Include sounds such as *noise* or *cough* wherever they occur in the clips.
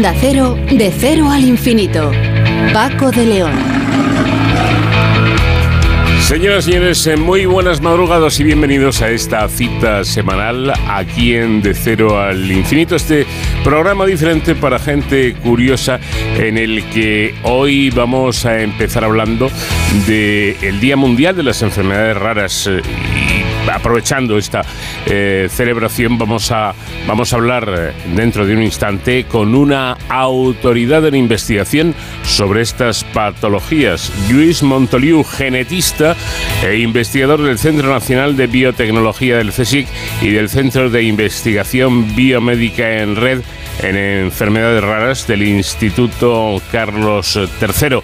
Onda Cero, de cero al infinito. Paco de León. Señoras y señores, eh, muy buenas madrugadas y bienvenidos a esta cita semanal aquí en De Cero al Infinito, este programa diferente para gente curiosa en el que hoy vamos a empezar hablando del Día Mundial de las Enfermedades Raras eh, aprovechando esta eh, celebración, vamos a, vamos a hablar eh, dentro de un instante con una autoridad en investigación sobre estas patologías. Luis Montoliu, genetista e investigador del Centro Nacional de Biotecnología del CSIC y del Centro de Investigación Biomédica en Red en enfermedades raras del Instituto Carlos III.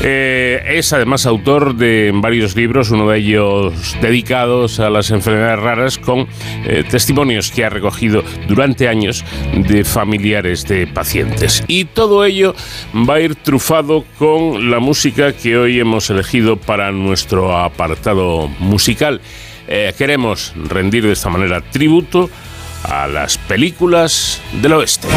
Eh, es además autor de varios libros, uno de ellos dedicados a las enfermedades raras, con eh, testimonios que ha recogido durante años de familiares de pacientes. Y todo ello va a ir trufado con la música que hoy hemos elegido para nuestro apartado musical. Eh, queremos rendir de esta manera tributo a las películas del oeste.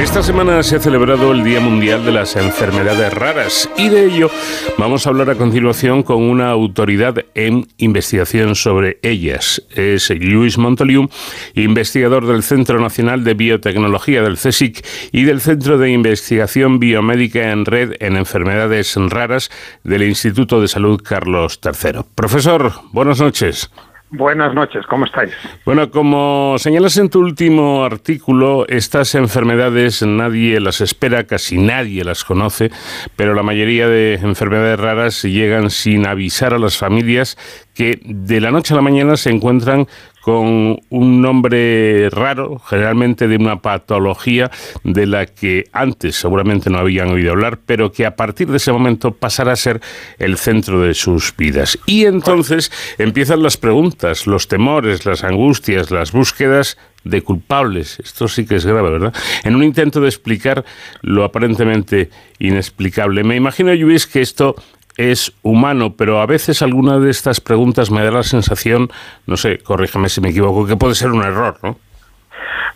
Esta semana se ha celebrado el Día Mundial de las Enfermedades Raras y de ello vamos a hablar a continuación con una autoridad en investigación sobre ellas. Es Luis Montoliu, investigador del Centro Nacional de Biotecnología del CSIC y del Centro de Investigación Biomédica en Red en Enfermedades Raras del Instituto de Salud Carlos III. Profesor, buenas noches. Buenas noches, ¿cómo estáis? Bueno, como señalas en tu último artículo, estas enfermedades nadie las espera, casi nadie las conoce, pero la mayoría de enfermedades raras llegan sin avisar a las familias que de la noche a la mañana se encuentran con un nombre raro, generalmente de una patología de la que antes seguramente no habían oído hablar, pero que a partir de ese momento pasará a ser el centro de sus vidas. Y entonces empiezan las preguntas, los temores, las angustias, las búsquedas de culpables. Esto sí que es grave, ¿verdad? En un intento de explicar lo aparentemente inexplicable. Me imagino, Luis, que esto es humano, pero a veces alguna de estas preguntas me da la sensación, no sé, corrígeme si me equivoco, que puede ser un error, ¿no?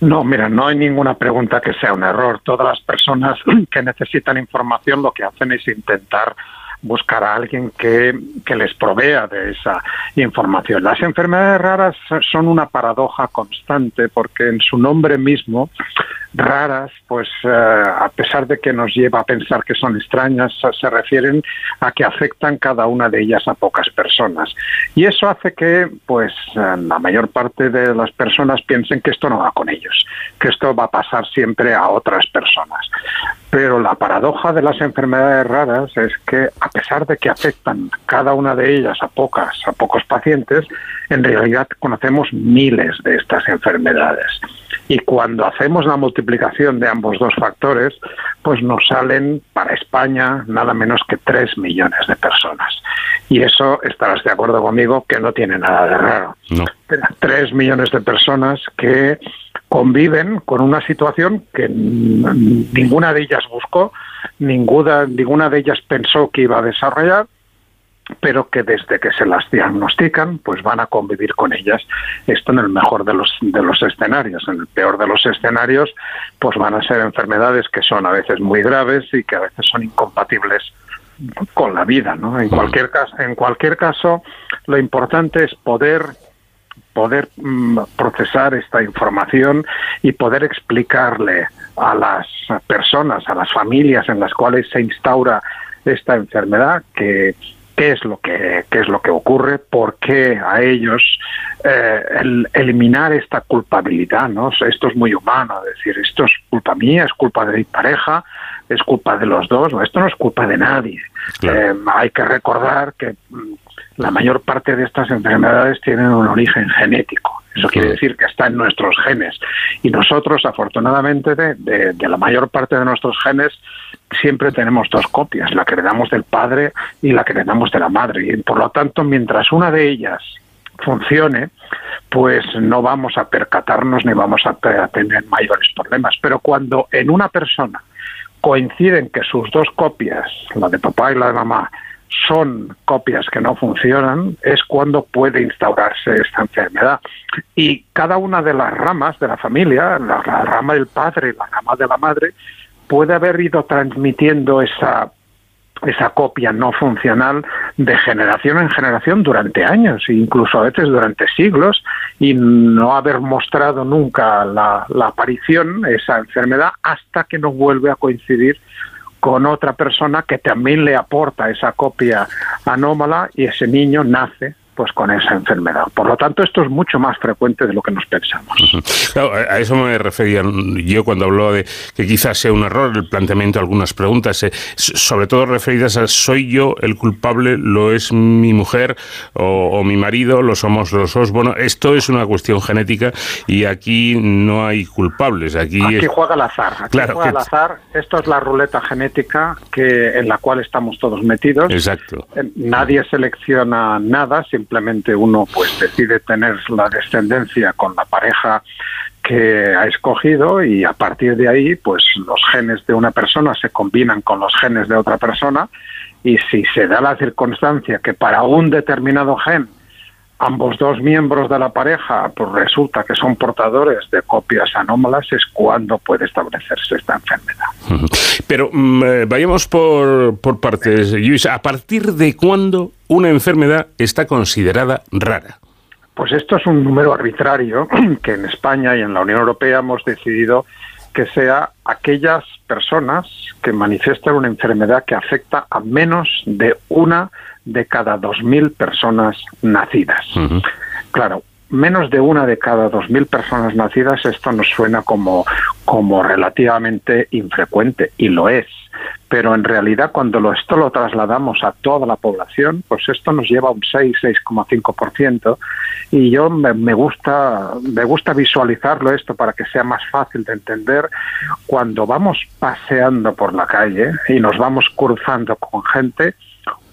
No, mira, no hay ninguna pregunta que sea un error. Todas las personas *clears throat* que necesitan información lo que hacen es intentar buscar a alguien que, que, les provea de esa información. Las enfermedades raras son una paradoja constante porque en su nombre mismo raras, pues eh, a pesar de que nos lleva a pensar que son extrañas, se refieren a que afectan cada una de ellas a pocas personas. Y eso hace que, pues, eh, la mayor parte de las personas piensen que esto no va con ellos, que esto va a pasar siempre a otras personas. Pero la paradoja de las enfermedades raras es que, a pesar de que afectan cada una de ellas a pocas, a pocos pacientes, en realidad conocemos miles de estas enfermedades. Y cuando hacemos la multiplicación de ambos dos factores, pues nos salen para España nada menos que 3 millones de personas. Y eso estarás de acuerdo conmigo que no tiene nada de raro. No. 3 millones de personas que conviven con una situación que ninguna de ellas buscó, ninguna, ninguna de ellas pensó que iba a desarrollar pero que desde que se las diagnostican, pues van a convivir con ellas. Esto en el mejor de los, de los escenarios. En el peor de los escenarios, pues van a ser enfermedades que son a veces muy graves y que a veces son incompatibles con la vida, ¿no? En cualquier caso, en cualquier caso, lo importante es poder poder mm, procesar esta información y poder explicarle a las personas, a las familias en las cuales se instaura esta enfermedad que qué es lo que qué es lo que ocurre, por qué a ellos eh, el eliminar esta culpabilidad, ¿no? Esto es muy humano, es decir, esto es culpa mía, es culpa de mi pareja, es culpa de los dos, esto no es culpa de nadie. Eh, hay que recordar que mm, la mayor parte de estas enfermedades tienen un origen genético. Eso quiere decir que está en nuestros genes. Y nosotros, afortunadamente, de, de, la mayor parte de nuestros genes, siempre tenemos dos copias, la que heredamos del padre y la que heredamos de la madre. Y por lo tanto, mientras una de ellas funcione, pues no vamos a percatarnos ni vamos a tener mayores problemas. Pero cuando en una persona coinciden que sus dos copias, la de papá y la de mamá, son copias que no funcionan, es cuando puede instaurarse esta enfermedad. Y cada una de las ramas de la familia, la, rama del padre la rama de la madre, puede haber ido transmitiendo esa esa copia no funcional de generación en generación durante años, incluso a veces durante siglos, y no haber mostrado nunca la, la aparición, esa enfermedad, hasta que no vuelve a coincidir con otra persona que también le aporta esa copia anómala y ese niño nace pues con esa enfermedad. Por lo tanto, esto es mucho más frecuente de lo que nos pensamos. a eso me refería yo cuando hablo de que quizás sea un error el planteamiento de algunas preguntas, eh, sobre todo referidas a soy yo el culpable, lo es mi mujer o, mi marido, lo somos los dos. Bueno, esto es una cuestión genética y aquí no hay culpables. Aquí, aquí juega el azar. Aquí claro, juega el azar. Esto es la ruleta genética que en la cual estamos todos metidos. Exacto. Eh, nadie selecciona nada, simplemente uno pues decide tener la descendencia con la pareja que ha escogido y a partir de ahí pues los genes de una persona se combinan con los genes de otra persona y si se da la circunstancia que para un determinado gen ambos dos miembros de la pareja pues resulta que son portadores de copias anómalas es cuando puede establecerse esta enfermedad. Pero mm, eh, vayamos por, por partes, Luis. ¿A partir de cuándo una enfermedad está considerada rara? Pues esto es un número arbitrario *clears throat* que en España y en la Unión Europea hemos decidido que sea aquellas personas que manifiestan una enfermedad que afecta a menos de una de cada 2.000 personas nacidas. Claro, menos de una de cada 2.000 personas nacidas, esto nos suena como, como relativamente infrecuente, y lo es. Pero en realidad, cuando lo, esto lo trasladamos a toda la población, pues esto nos lleva a un 6, 6,5%. Y yo me, me, gusta, me gusta visualizarlo esto para que sea más fácil de entender. Cuando vamos paseando por la calle y nos vamos cruzando con gente,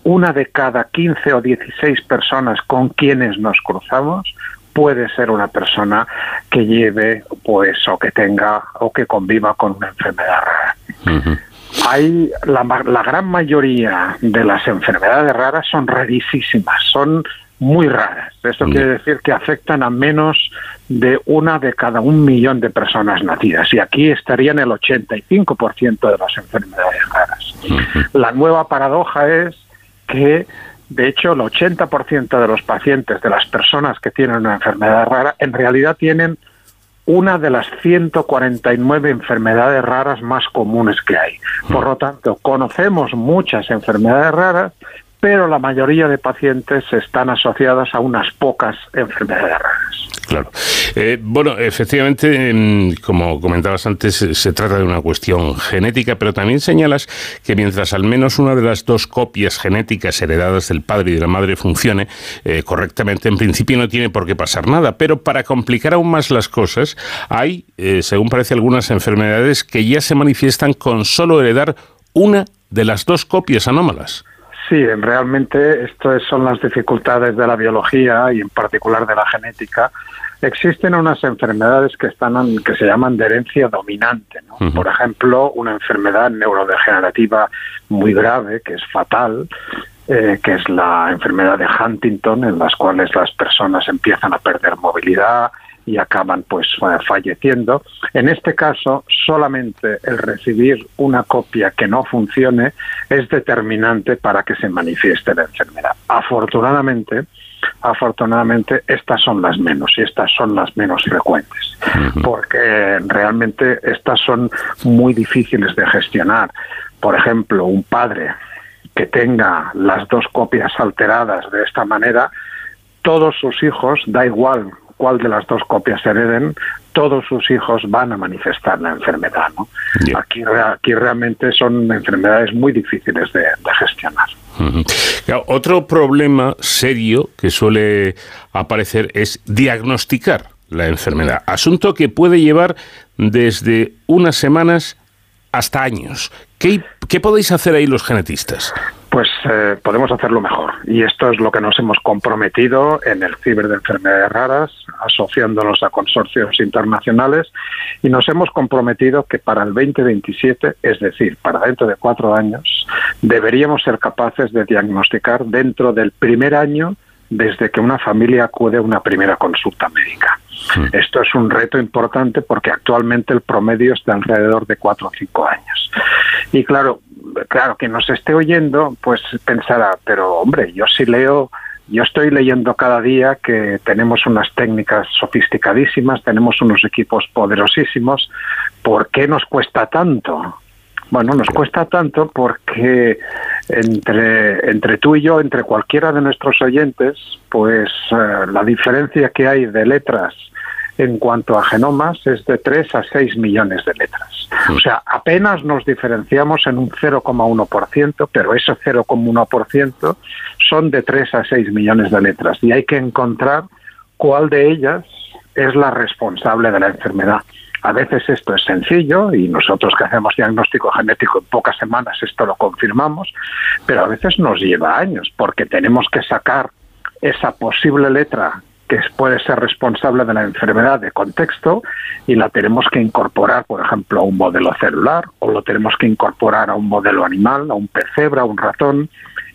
una de cada 15 o 16 personas con quienes nos cruzamos puede ser una persona que lleve pues o que tenga o que conviva con una enfermedad rara. Hay la, la gran mayoría de las enfermedades raras son rarísimas, son muy raras. Esto quiere decir que afectan a menos de una de cada un millón de personas nacidas. Y aquí estarían el 85% de las enfermedades raras. La nueva paradoja es que de hecho el 80% de los pacientes, de las personas que tienen una enfermedad rara, en realidad tienen una de las 149 enfermedades raras más comunes que hay. Por lo tanto, conocemos muchas enfermedades raras, pero la mayoría de pacientes están asociadas a unas pocas enfermedades raras. Claro. Eh, bueno, efectivamente, em, como comentabas antes, se trata de una cuestión genética, pero también señalas que mientras al menos una de las dos copias genéticas heredadas del padre y de la madre funcione eh, correctamente, en principio no tiene por qué pasar nada. Pero para complicar aún más las cosas, hay, eh, según parece, algunas enfermedades que ya se manifiestan con solo heredar una de las dos copias anómalas. Sí, realmente estas son las dificultades de la biología y en particular de la genética. Existen unas enfermedades que están que se llaman de herencia dominante, Por ejemplo, una enfermedad neurodegenerativa muy grave que es fatal, eh, que es la enfermedad de Huntington, en las cuales las personas empiezan a perder movilidad, y acaban pues falleciendo. En este caso, solamente el recibir una copia que no funcione es determinante para que se manifieste la enfermedad. Afortunadamente, afortunadamente estas son las menos y estas son las menos frecuentes, porque realmente estas son muy difíciles de gestionar. Por ejemplo, un padre que tenga las dos copias alteradas de esta manera, todos sus hijos, da igual cuál de las dos copias hereden, todos sus hijos van a manifestar la enfermedad. ¿no? Aquí, aquí realmente son enfermedades muy difíciles de, gestionar. otro problema serio que suele aparecer es diagnosticar la enfermedad, asunto que puede llevar desde unas semanas hasta años. ¿Qué, qué podéis hacer ahí los genetistas? Pues eh, podemos hacerlo mejor. Y esto es lo que nos hemos comprometido en el Ciber de Enfermedades Raras, asociándonos a consorcios internacionales, y nos hemos comprometido que para el 2027, es decir, para dentro de cuatro años, deberíamos ser capaces de diagnosticar dentro del primer año desde que una familia acude a una primera consulta médica. Esto es un reto importante porque actualmente el promedio está alrededor de cuatro o cinco años. Y claro, claro, que nos esté oyendo, pues pensará, pero hombre, yo sí leo, yo estoy leyendo cada día que tenemos unas técnicas sofisticadísimas, tenemos unos equipos poderosísimos, ¿por qué nos cuesta tanto? Bueno, nos cuesta tanto porque entre, entre tú y yo, entre cualquiera de nuestros oyentes, pues eh, la diferencia que hay de letras en cuanto a genomas es de 3 a 6 millones de letras. O sea, apenas nos diferenciamos en un 0,1%, pero ese 0,1% son de 3 a 6 millones de letras y hay que encontrar cuál de ellas es la responsable de la enfermedad. A veces esto es sencillo y nosotros que hacemos diagnóstico genético en pocas semanas esto lo confirmamos, pero a veces nos lleva años porque tenemos que sacar esa posible letra que puede ser responsable de la enfermedad de contexto y la tenemos que incorporar, por ejemplo, a un modelo celular o lo tenemos que incorporar a un modelo animal, a un pecebra, a un ratón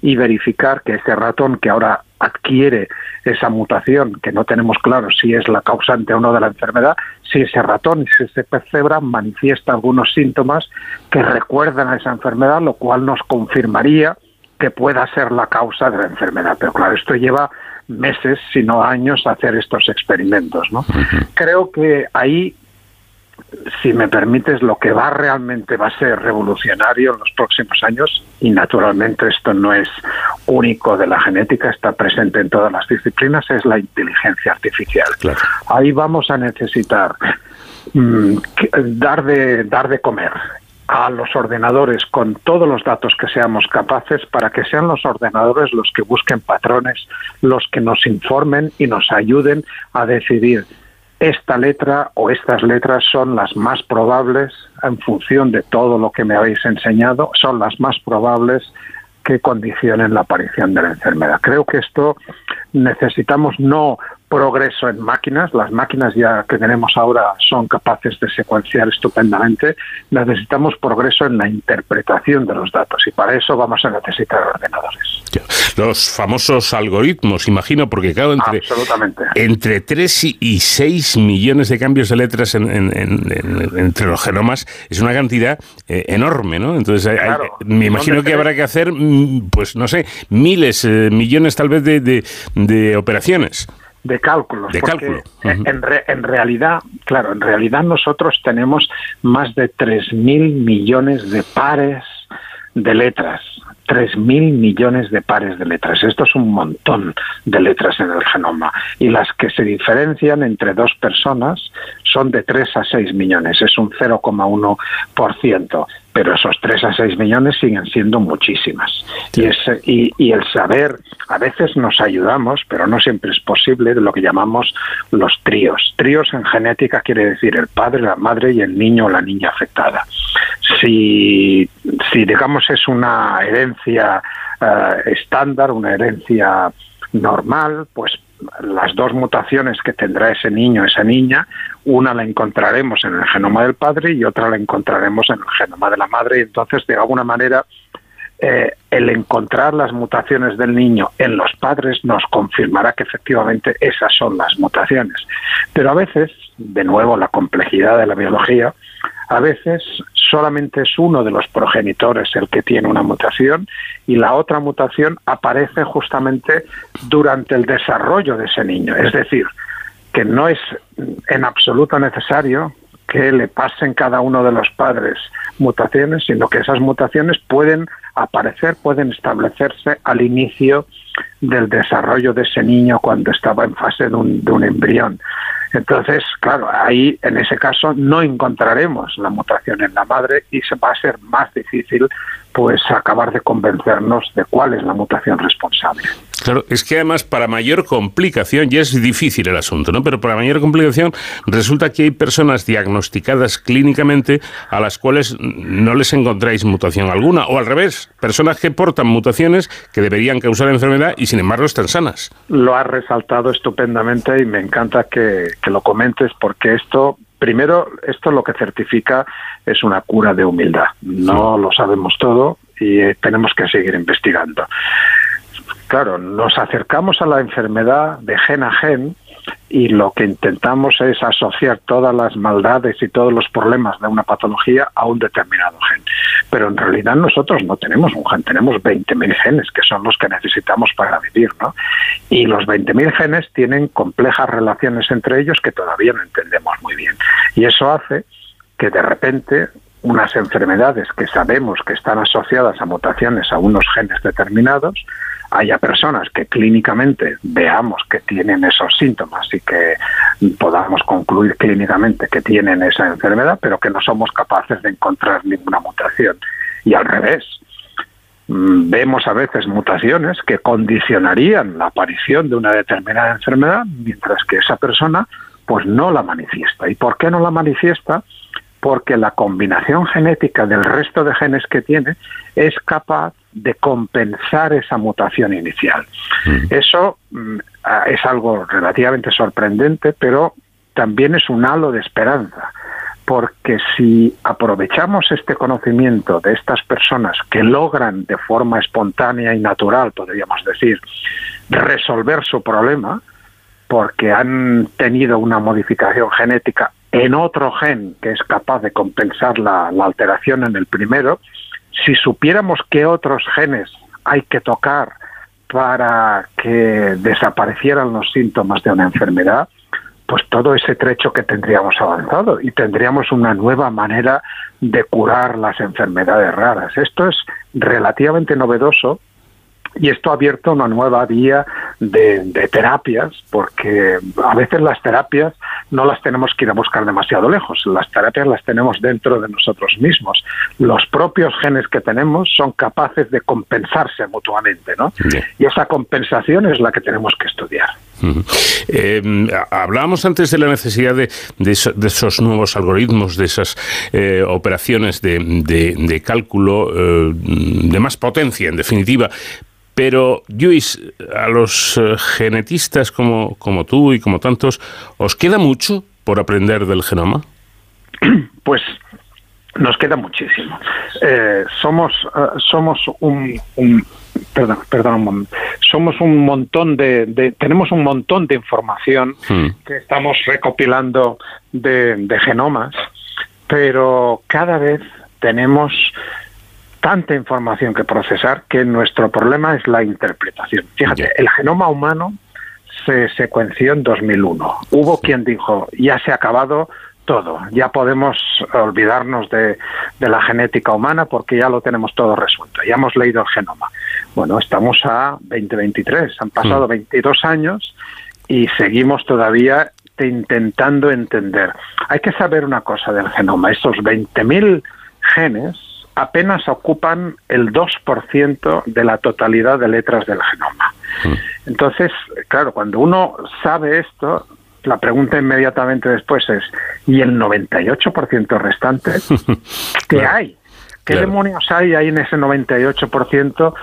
y verificar que ese ratón que ahora adquiere esa mutación, que no tenemos claro si es la causante o no de la enfermedad, si ese ratón, si ese pecebra manifiesta algunos síntomas que recuerdan a esa enfermedad, lo cual nos confirmaría que pueda ser la causa de la enfermedad. Pero claro, esto lleva meses, sino años, hacer estos experimentos. ¿no? Creo que ahí, si me permites, lo que va realmente va a ser revolucionario en los próximos años, y naturalmente esto no es único de la genética, está presente en todas las disciplinas, es la inteligencia artificial. Ahí vamos a necesitar mm, dar de dar de comer a los ordenadores con todos los datos que seamos capaces para que sean los ordenadores los que busquen patrones, los que nos informen y nos ayuden a decidir esta letra o estas letras son las más probables en función de todo lo que me habéis enseñado, son las más probables que condicionen la aparición de la enfermedad. Creo que esto necesitamos no progreso en máquinas. Las máquinas ya que tenemos ahora son capaces de secuenciar estupendamente. Necesitamos progreso en la interpretación de los datos y para eso vamos a necesitar ordenadores. Los famosos algoritmos, imagino, porque claro, entre, entre 3 y 6 millones de cambios de letras entre los genomas es una cantidad eh, enorme, ¿no? Entonces, me imagino que habrá que hacer, mm, pues no sé, miles, eh, millones tal vez de, de operaciones de cálculos. porque en, en, realidad, claro, en realidad nosotros tenemos más de 3.000 millones de pares de letras. 3.000 millones de pares de letras. Esto es un montón de letras en el genoma. Y las que se diferencian entre dos personas son de 3 a 6 millones. Es un 0,1% pero esos 3 a 6 millones siguen siendo muchísimas. Y, ese, y, el saber, a veces nos ayudamos, pero no siempre es posible, de lo que llamamos los tríos. Tríos en genética quiere decir el padre, la madre y el niño o la niña afectada. Si, si digamos es una herencia eh, estándar, una herencia normal, pues las dos mutaciones que tendrá ese niño esa niña, una la encontraremos en el genoma del padre y otra la encontraremos en el genoma de la madre y entonces de alguna manera eh, el encontrar las mutaciones del niño en los padres nos confirmará que efectivamente esas son las mutaciones. Pero a veces, de nuevo, la complejidad de la biología, a veces solamente es uno de los progenitores el que tiene una mutación y la otra mutación aparece justamente durante el desarrollo de ese niño. Es decir, que no es en absoluto necesario que le pasen cada uno de los padres mutaciones, sino que esas mutaciones pueden aparecer, pueden establecerse al inicio del desarrollo de ese niño cuando estaba en fase de un, de un embrión. Entonces, claro, ahí en ese caso no encontraremos la mutación en la madre y se va a ser más difícil pues acabar de convencernos de cuál es la mutación responsable. Claro, es que además para mayor complicación, ya es difícil el asunto, ¿no? Pero para mayor complicación resulta que hay personas diagnosticadas clínicamente a las cuales no les encontráis mutación alguna, o al revés, personas que portan mutaciones que deberían causar enfermedad y sin embargo están sanas. Lo has resaltado estupendamente y me encanta que, que lo comentes porque esto primero, esto lo que certifica es una cura de humildad. No lo sabemos todo y eh, tenemos que seguir investigando. Claro, nos acercamos a la enfermedad de gen a gen y lo que intentamos es asociar todas las maldades y todos los problemas de una patología a un determinado gen. Pero en realidad nosotros no tenemos un gen, tenemos 20.000 genes que son los que necesitamos para vivir, ¿no? Y los 20.000 genes tienen complejas relaciones entre ellos que todavía no entendemos muy bien. Y eso hace que de repente unas enfermedades que sabemos que están asociadas a mutaciones a unos genes determinados, haya personas que clínicamente veamos que tienen esos síntomas y que podamos concluir clínicamente que tienen esa enfermedad, pero que no somos capaces de encontrar ninguna mutación. Y al revés, mm, vemos a veces mutaciones que condicionarían la aparición de una determinada enfermedad, mientras que esa persona pues no la manifiesta. ¿Y por qué no la manifiesta? Porque la combinación genética del resto de genes que tiene es capaz de compensar esa mutación inicial. Mm. Eso mm, es algo relativamente sorprendente, pero también es un halo de esperanza, porque si aprovechamos este conocimiento de estas personas que logran de forma espontánea y natural, podríamos decir, resolver su problema, porque han tenido una modificación genética en otro gen que es capaz de compensar la, alteración en el primero, si supiéramos qué otros genes hay que tocar para que desaparecieran los síntomas de una enfermedad, pues todo ese trecho que tendríamos avanzado y tendríamos una nueva manera de curar las enfermedades raras. Esto es relativamente novedoso y esto ha abierto una nueva vía de, terapias, porque a veces las terapias no las tenemos que ir a buscar demasiado lejos, las terapias las tenemos dentro de nosotros mismos. Los propios genes que tenemos son capaces de compensarse mutuamente, ¿no? Y esa compensación es la que tenemos que estudiar. Eh, hablábamos antes de la necesidad de, esos nuevos algoritmos, de esas eh, operaciones de, cálculo eh, de más potencia, en definitiva. Pero, Luis, a los eh, genetistas como, como tú y como tantos, ¿os queda mucho por aprender del genoma? *clears throat* Pues nos queda muchísimo. Eh, somos, eh, somos un, perdón, perdón somos un montón de, tenemos un montón de información hmm. que estamos recopilando de, de genomas, pero cada vez tenemos tanta información que procesar que nuestro problema es la interpretación. Fíjate, el genoma humano se secuenció en 2001. Hubo quien dijo, ya se ha acabado todo, ya podemos olvidarnos de, la genética humana porque ya lo tenemos todo resuelto, ya hemos leído el genoma. Bueno, estamos a 2023, han pasado 22 mm. años y seguimos todavía intentando entender. Hay que saber una cosa del genoma, esos 20.000 genes apenas ocupan el 2% de la totalidad de letras del genoma. Mm. Entonces, claro, cuando uno sabe esto, la pregunta inmediatamente después es, ¿y el 98% restante? *laughs* ¿Qué hay? ¿Qué demonios hay ahí en ese 98%?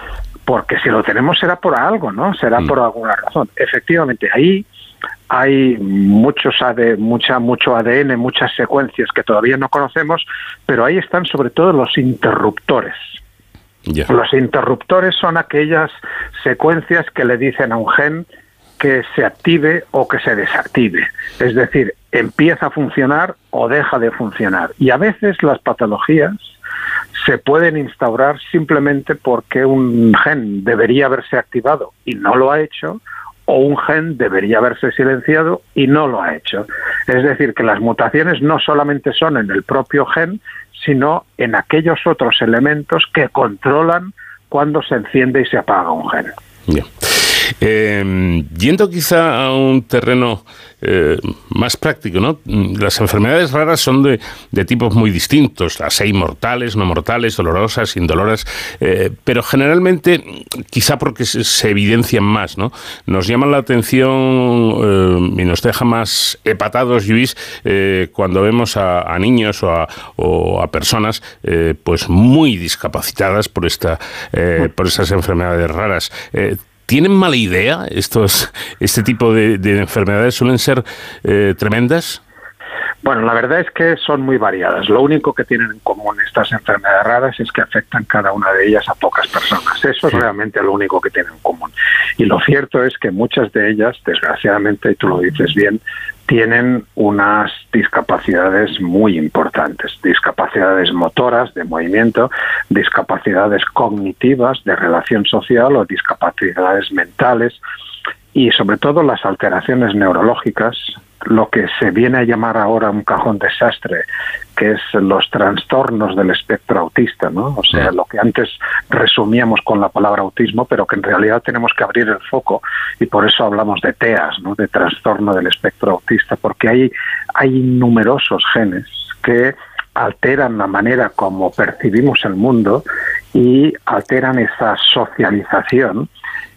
Porque si lo tenemos será por algo, ¿no? Será mm. por alguna razón. Efectivamente, ahí hay muchos AD, mucha, mucho ADN, muchas secuencias que todavía no conocemos, pero ahí están sobre todo los interruptores. Los interruptores son aquellas secuencias que le dicen a un gen que se active o que se desactive. Es decir, empieza a funcionar o deja de funcionar. Y a veces las patologías se pueden instaurar simplemente porque un gen debería haberse activado y no lo ha hecho, o un gen debería haberse silenciado y no lo ha hecho. Es decir, que las mutaciones no solamente son en el propio gen, sino en aquellos otros elementos que controlan cuando se enciende y se apaga un gen. Eh, yendo quizá a un terreno eh, más práctico, ¿no? Las enfermedades raras son de, tipos muy distintos, las hay mortales, no mortales, dolorosas, indoloras, eh, pero generalmente, quizá porque se, evidencian más, ¿no? Nos llaman la atención eh, y nos deja más hepatados, Luis, cuando vemos a, niños o a, personas pues muy discapacitadas por, esta, por estas enfermedades raras. ¿Tienen mala idea estos, este tipo de, enfermedades? ¿Suelen ser eh, tremendas? Bueno, la verdad es que son muy variadas. Lo único que tienen en común estas enfermedades raras es que afectan cada una de ellas a pocas personas. Eso es realmente lo único que tienen en común. Y lo cierto es que muchas de ellas, desgraciadamente, y tú lo dices bien, tienen unas discapacidades muy importantes, discapacidades motoras, de movimiento, discapacidades cognitivas, de relación social o discapacidades mentales y sobre todo las alteraciones neurológicas lo que se viene a llamar ahora un cajón desastre, que es los trastornos del espectro autista, ¿no? O sea, lo que antes resumíamos con la palabra autismo, pero que en realidad tenemos que abrir el foco y por eso hablamos de TEAS, ¿no? De trastorno del espectro autista, porque hay, hay numerosos genes que alteran la manera como percibimos el mundo y alteran esa socialización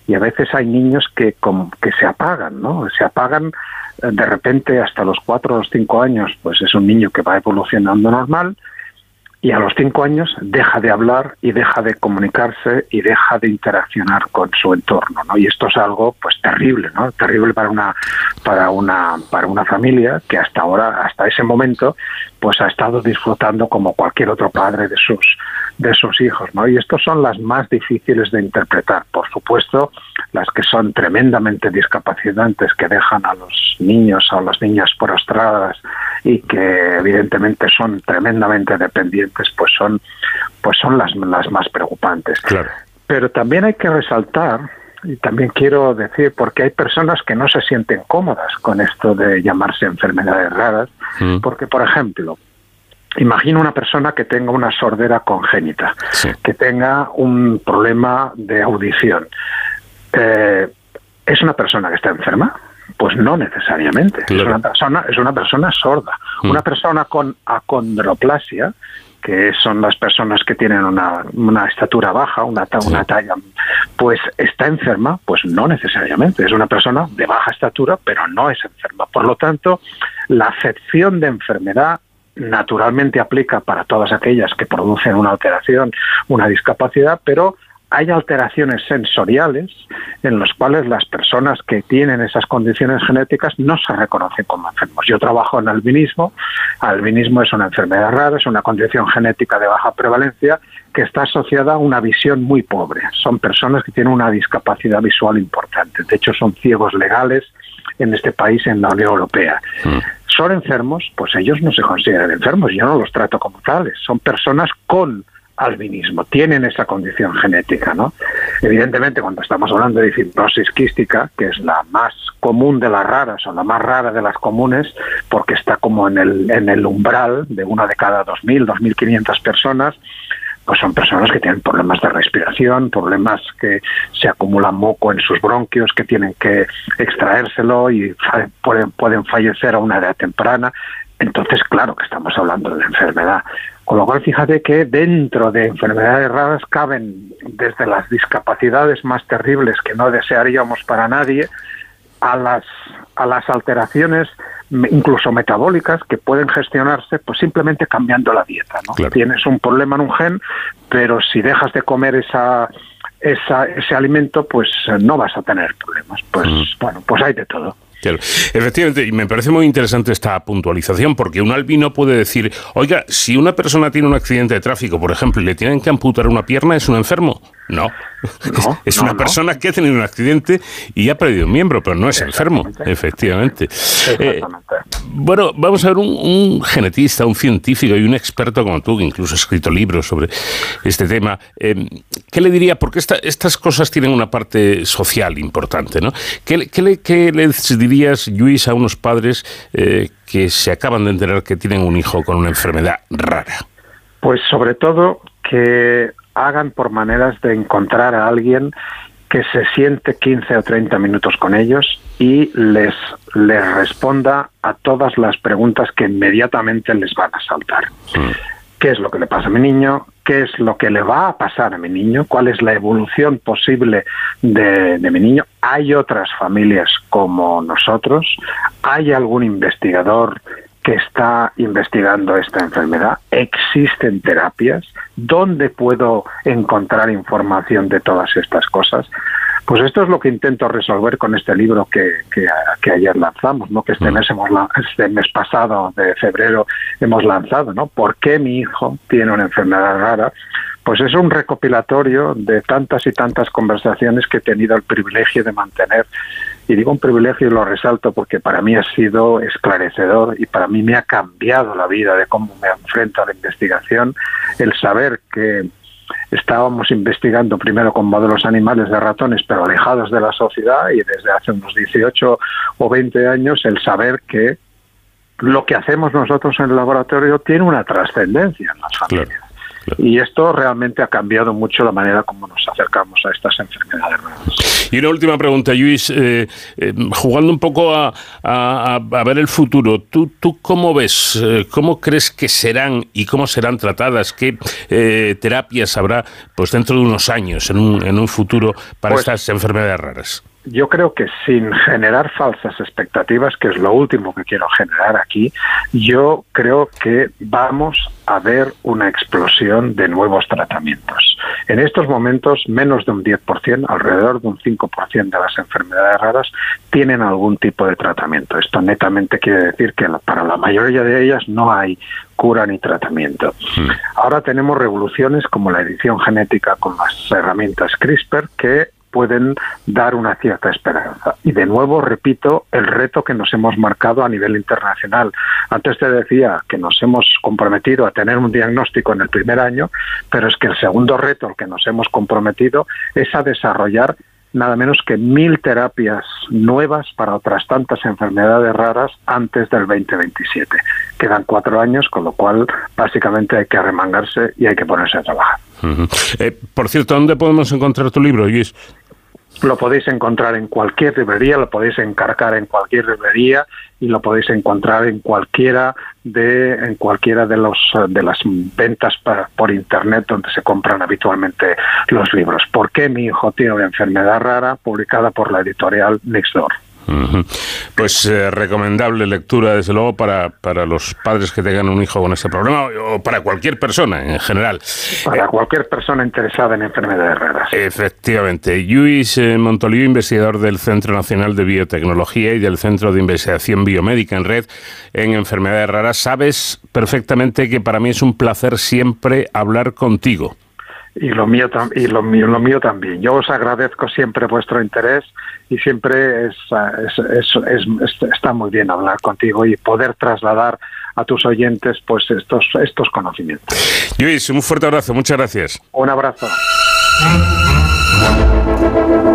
y a veces hay niños que, que se apagan, ¿no? Se apagan de repente hasta los cuatro o los cinco años, pues es un niño que va evolucionando normal y a los cinco años deja de hablar y deja de comunicarse y deja de interaccionar con su entorno, ¿no? Y esto es algo, pues terrible, ¿no? Terrible para una para una para una familia que hasta ahora, hasta ese momento, pues ha estado disfrutando como cualquier otro padre de sus de sus hijos, ¿no? Y estos son las más difíciles de interpretar. Por supuesto, las que son tremendamente discapacitantes, que dejan a los niños o las niñas prostradas y que evidentemente son tremendamente dependientes, pues son, pues son las, las más preocupantes. Claro. Pero también hay que resaltar y también quiero decir, porque hay personas que no se sienten cómodas con esto de llamarse enfermedades raras, mm. porque, por ejemplo, Imagina una persona que tenga una sordera congénita, que tenga un problema de audición. Eh, ¿Es una persona que está enferma? Pues no necesariamente. Es una persona, es una persona sorda. Mm. Una persona con acondroplasia, que son las personas que tienen una, una estatura baja, una, una talla, pues está enferma, pues no necesariamente. Es una persona de baja estatura, pero no es enferma. Por lo tanto, la acepción de enfermedad naturalmente aplica para todas aquellas que producen una alteración, una discapacidad, pero hay alteraciones sensoriales en las cuales las personas que tienen esas condiciones genéticas no se reconocen como enfermos. Yo trabajo en albinismo. Albinismo es una enfermedad rara, es una condición genética de baja prevalencia que está asociada a una visión muy pobre. Son personas que tienen una discapacidad visual importante. De hecho, son ciegos legales en este país, en la Unión Europea. Mm son enfermos, pues ellos no se consideran enfermos, yo no los trato como tales, son personas con albinismo, tienen esa condición genética, ¿no? Evidentemente, cuando estamos hablando de fibrosis quística, que es la más común de las raras o la más rara de las comunes, porque está como en el, en el umbral de una de cada 2.000, 2.500 personas, pues son personas que tienen problemas de respiración, problemas que se acumula moco en sus bronquios, que tienen que extraérselo y pueden, pueden fallecer a una edad temprana. Entonces, claro que estamos hablando de enfermedad. Con lo cual, fíjate que dentro de enfermedades raras caben desde las discapacidades más terribles que no desearíamos para nadie, a las, a las alteraciones incluso metabólicas que pueden gestionarse pues simplemente cambiando la dieta. ¿no? Tienes un problema en un gen, pero si dejas de comer esa, esa, ese alimento, pues no vas a tener problemas. Pues mm. bueno, pues hay de todo. Efectivamente, y me parece muy interesante esta puntualización, porque un albino puede decir, oiga, si una persona tiene un accidente de tráfico, por ejemplo, y le tienen que amputar una pierna, ¿es un enfermo? No. es una persona que ha tenido un accidente y ha perdido un miembro, pero no es enfermo, efectivamente. Eh, bueno, vamos a ver un, genetista, un científico y un experto como tú, que incluso ha escrito libros sobre este tema. Eh, ¿Qué le diría? Porque estas cosas tienen una parte social importante, ¿no? ¿Qué, le, qué les dirías, Luis, a unos padres eh, que se acaban de enterar que tienen un hijo con una enfermedad rara? Pues sobre todo que hagan por maneras de encontrar a alguien que se siente 15 o 30 minutos con ellos y les, les responda a todas las preguntas que inmediatamente les van a saltar. ¿Qué es lo que le pasa a mi niño? ¿Qué es lo que le va a pasar a mi niño? ¿Cuál es la evolución posible de, de mi niño? ¿Hay otras familias como nosotros? ¿Hay algún investigador que está investigando esta enfermedad? ¿Existen terapias? ¿Dónde puedo encontrar información de todas estas cosas? Pues esto es lo que intento resolver con este libro que, que, ayer lanzamos, ¿no? que este mm. mes, hemos, este mes pasado de febrero hemos lanzado. ¿no? ¿Por qué mi hijo tiene una enfermedad rara? Pues es un recopilatorio de tantas y tantas conversaciones que he tenido el privilegio de mantener. Y digo un privilegio y lo resalto porque para mí ha sido esclarecedor y para mí me ha cambiado la vida de cómo me enfrento a la investigación el saber que estábamos investigando primero con modelos animales de ratones, pero alejados de la sociedad, y desde hace unos 18 o 20 años el saber que lo que hacemos nosotros en el laboratorio tiene una trascendencia en las familias. Y esto realmente ha cambiado mucho la manera como nos acercamos a estas enfermedades raras. Y una última pregunta, Luis, eh, eh, jugando un poco a, ver el futuro, ¿tú, tú cómo ves, eh, cómo crees que serán y cómo serán tratadas, qué terapias habrá pues dentro de unos años, en un, en un futuro, para pues estas enfermedades raras? Yo creo que sin generar falsas expectativas, que es lo último que quiero generar aquí, yo creo que vamos a ver una explosión de nuevos tratamientos. En estos momentos, menos de un 10%, alrededor de un 5% de las enfermedades raras tienen algún tipo de tratamiento. Esto netamente quiere decir que para la mayoría de ellas no hay cura ni tratamiento. Hmm. Ahora tenemos revoluciones como la edición genética con las herramientas CRISPR que pueden dar una cierta esperanza. Y de nuevo, repito, el reto que nos hemos marcado a nivel internacional. Antes te decía que nos hemos comprometido a tener un diagnóstico en el primer año, pero es que el segundo reto al que nos hemos comprometido es a desarrollar nada menos que mil terapias nuevas para otras tantas enfermedades raras antes del 2027. Quedan cuatro años, con lo cual básicamente hay que arremangarse y hay que ponerse a trabajar. Eh, por cierto, ¿dónde podemos encontrar tu libro, Luis? Lo podéis encontrar en cualquier librería, lo podéis encargar en cualquier librería y lo podéis encontrar en cualquiera de en cualquiera de los de las ventas por internet donde se compran habitualmente los libros. ¿Por qué mi hijo tiene una enfermedad rara? publicada por la editorial Nextdoor. Pues eh, recomendable lectura, desde luego, para, para los padres que tengan un hijo con ese problema o para cualquier persona en general. Para cualquier persona interesada en enfermedades raras. Efectivamente. Luis eh, Montoliu, investigador del Centro Nacional de Biotecnología y del Centro de Investigación Biomédica en Red en Enfermedades Raras, sabes perfectamente que para mí es un placer siempre hablar contigo y lo mío y lo mío, lo mío también. Yo os agradezco siempre vuestro interés y siempre es, está muy bien hablar contigo y poder trasladar a tus oyentes pues estos estos conocimientos. Luis, un fuerte abrazo, muchas gracias. Un abrazo.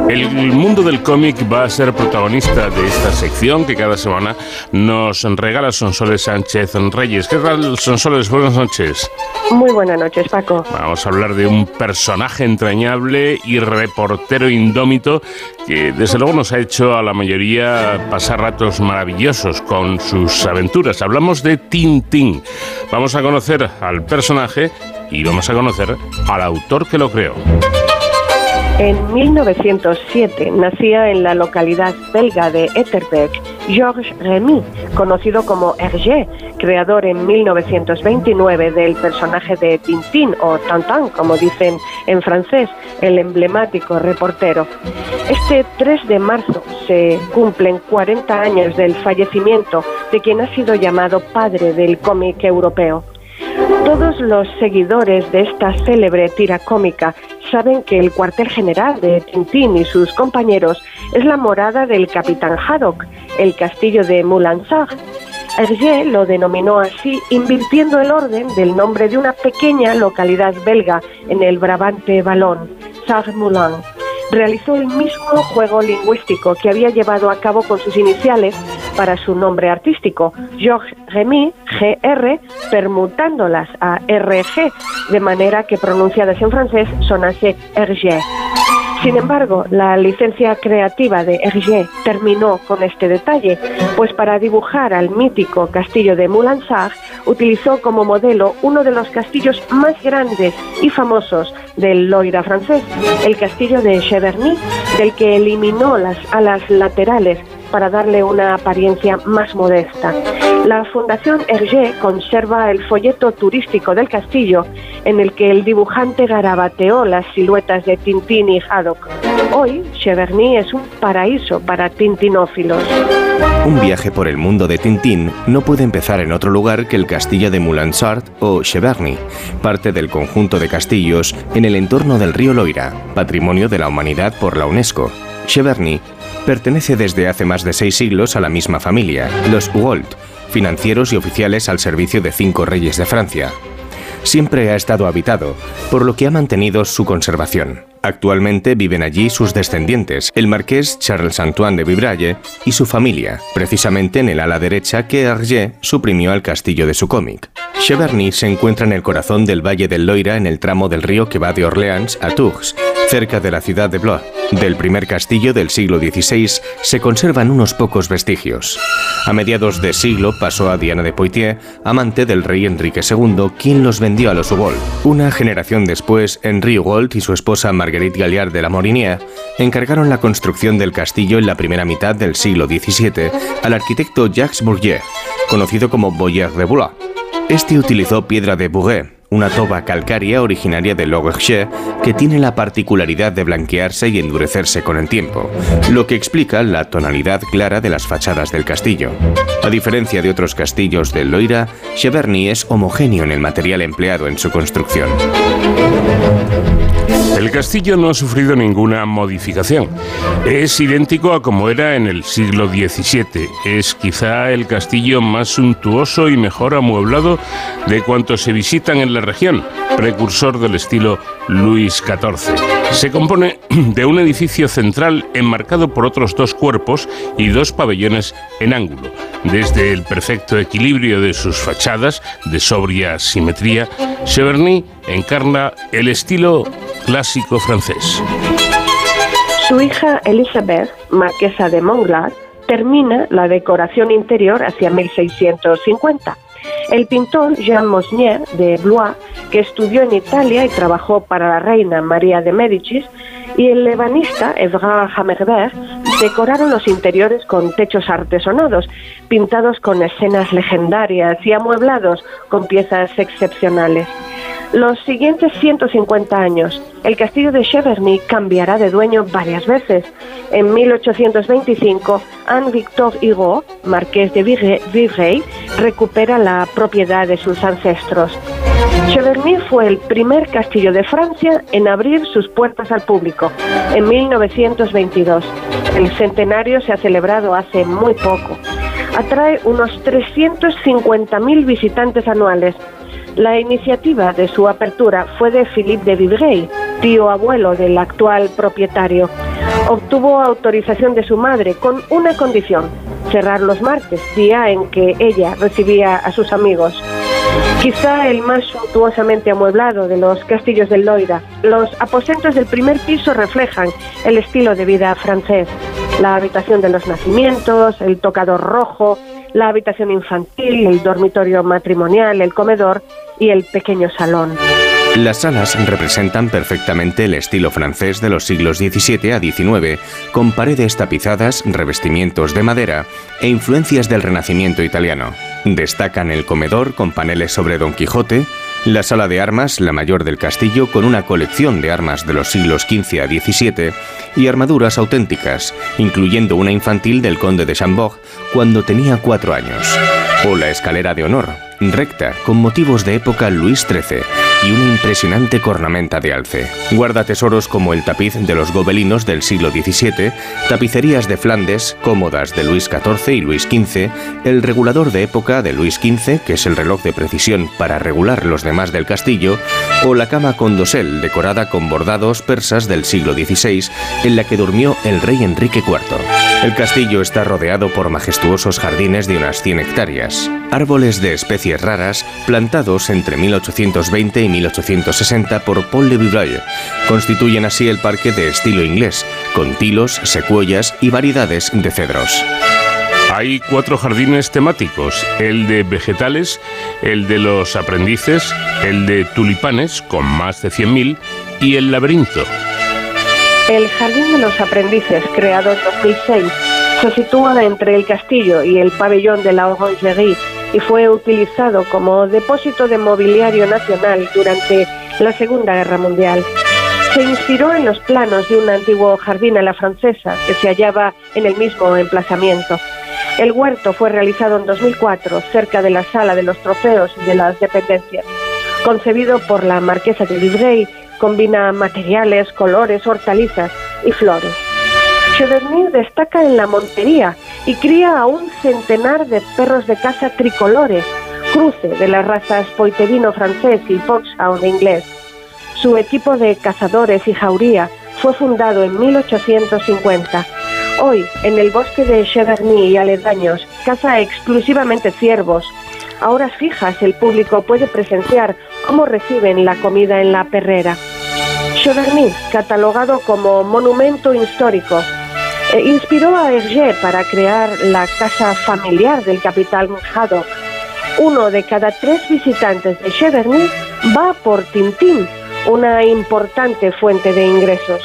El mundo del cómic va a ser protagonista de esta sección que cada semana nos regala Sonsoles Sánchez Reyes. ¿Qué tal, Sonsoles? Buenas noches. Muy buenas noches, Paco. Vamos a hablar de un personaje entrañable y reportero indómito que desde luego nos ha hecho a la mayoría pasar ratos maravillosos con sus aventuras. Hablamos de Tintín. Vamos a conocer al personaje y vamos a conocer al autor que lo creó. En 1907 nacía en la localidad belga de Etterbeek Georges Remy, conocido como Hergé, creador en 1929 del personaje de Tintín o Tintin, como dicen en francés, el emblemático reportero. Este 3 de marzo se cumplen 40 años del fallecimiento de quien ha sido llamado padre del cómic europeo. Todos los seguidores de esta célebre tira cómica saben que el cuartel general de Tintín y sus compañeros es la morada del capitán Haddock, el castillo de Moulinsart. Hergé lo denominó así, invirtiendo el orden del nombre de una pequeña localidad belga en el Brabante Ballon, Sarre-Moulin realizó el mismo juego lingüístico que había llevado a cabo con sus iniciales para su nombre artístico, Georges Remy, GR, permutándolas a RG, de manera que pronunciadas en francés sonase Hergé. Sin embargo, la licencia creativa de Hergé terminó con este detalle, pues para dibujar al mítico castillo de Moulinsart utilizó como modelo uno de los castillos más grandes y famosos del Loira francés, el castillo de Cheverny, del que eliminó las alas laterales para darle una apariencia más modesta. La Fundación Hergé conserva el folleto turístico del castillo en el que el dibujante garabateó las siluetas de Tintín y Haddock. Hoy, Cheverny es un paraíso para tintinófilos. Un viaje por el mundo de Tintín no puede empezar en otro lugar que el castillo de Moulinsart o Cheverny, parte del conjunto de castillos en el entorno del río Loira, patrimonio de la humanidad por la UNESCO. Cheverny pertenece desde hace más de seis siglos a la misma familia, los Walt, financieros y oficiales al servicio de cinco reyes de Francia. Siempre ha estado habitado, por lo que ha mantenido su conservación. Actualmente viven allí sus descendientes, el marqués Charles Antoine de Vibraille y su familia, precisamente en el ala derecha que Hergé suprimió al castillo de su cómic. Cheverny se encuentra en el corazón del Valle del Loira en el tramo del río que va de Orleans a Tours, cerca de la ciudad de Blois. Del primer castillo del siglo XVI se conservan unos pocos vestigios. A mediados de siglo pasó a Diana de Poitiers, amante del rey Enrique II, quien los vendió a los Hugold. Una generación después, Henri Hugold y su esposa Marguerite Galliard de la Morinière encargaron la construcción del castillo en la primera mitad del siglo XVII al arquitecto Jacques Bourget, conocido como Boyer de Blois. Este utilizó piedra de Bourget, una toba calcárea originaria de Logerche que tiene la particularidad de blanquearse y endurecerse con el tiempo, lo que explica la tonalidad clara de las fachadas del castillo. A diferencia de otros castillos del Loira, Cheverny es homogéneo en el material empleado en su construcción. El castillo no ha sufrido ninguna modificación. Es idéntico a como era en el siglo XVII. Es quizá el castillo más suntuoso y mejor amueblado de cuantos se visitan en la región, precursor del estilo Luis XIV. Se compone *clears throat* de un edificio central enmarcado por otros dos cuerpos y dos pabellones en ángulo. Desde el perfecto equilibrio de sus fachadas, de sobria simetría, Cheverny encarna el estilo clásico francés. Su hija Elisabeth, marquesa de Montglade, termina la decoración interior hacia 1650. El pintor Jean Mosnier de Blois, que estudió en Italia y trabajó para la reina María de Médicis, y el ebanista Evrard Hammerbert decoraron los interiores con techos artesonados, pintados con escenas legendarias y amueblados con piezas excepcionales. Los siguientes 150 años, el castillo de Cheverny cambiará de dueño varias veces. En 1825, Anne-Victor Hugo, marqués de Vivrey, recupera la propiedad de sus ancestros. Cheverny fue el primer castillo de Francia en abrir sus puertas al público, en 1922. El centenario se ha celebrado hace muy poco. Atrae unos 350.000 visitantes anuales la iniciativa de su apertura fue de Philippe de Vivrey, tío abuelo del actual propietario. Obtuvo autorización de su madre con una condición, cerrar los martes, día en que ella recibía a sus amigos. Quizá el más suntuosamente amueblado de los castillos del Loira, los aposentos del primer piso reflejan el estilo de vida francés. La habitación de los nacimientos, el tocador rojo, la habitación infantil, el dormitorio matrimonial, el comedor y el pequeño salón. Las salas representan perfectamente el estilo francés de los siglos XVII a XIX, con paredes tapizadas, revestimientos de madera e influencias del Renacimiento italiano. Destacan el comedor con paneles sobre Don Quijote, la sala de armas, la mayor del castillo, con una colección de armas de los siglos XV a XVII y armaduras auténticas, incluyendo una infantil del conde de Chambord cuando tenía cuatro años. O la escalera de honor, recta, con motivos de época Luis XIII y una impresionante cornamenta de alce. Guarda tesoros como el tapiz de los gobelinos del siglo XVII, tapicerías de Flandes, cómodas de Luis XIV y Luis XV, el regulador de época de Luis XV, que es el reloj de precisión para regular los demás del castillo, o la cama con dosel decorada con bordados persas del siglo XVI, en la que durmió el rey Enrique IV. El castillo está rodeado por majestuosos jardines de unas 100 hectáreas, árboles de especies raras plantados entre 1820 y 1860 por Paul de Vivroy. Constituyen así el parque de estilo inglés, con tilos, secuoyas y variedades de cedros. Hay cuatro jardines temáticos, el de vegetales, el de los aprendices, el de tulipanes, con más de 100.000, y el laberinto, el Jardín de los Aprendices, creado en 2006, se sitúa entre el castillo y el pabellón de la Orangerie y fue utilizado como depósito de mobiliario nacional durante la Segunda Guerra Mundial. Se inspiró en los planos de un antiguo jardín a la francesa que se hallaba en el mismo emplazamiento. El huerto fue realizado en 2004 cerca de la sala de los trofeos y de las dependencias. Concebido por la marquesa de Livrey Combina materiales, colores, hortalizas y flores. Cheverny destaca en la montería y cría a un centenar de perros de caza tricolores, cruce de las razas poitevino francés y foxhound inglés. Su equipo de cazadores y jauría fue fundado en 1850. Hoy, en el bosque de Cheverny y aledaños, caza exclusivamente ciervos. A horas fijas, el público puede presenciar cómo reciben la comida en la perrera. Cheverny, catalogado como monumento histórico, eh, inspiró a Hergé para crear la casa familiar del capitán Haddock. Uno de cada tres visitantes de Cheverny va por Tintín, una importante fuente de ingresos.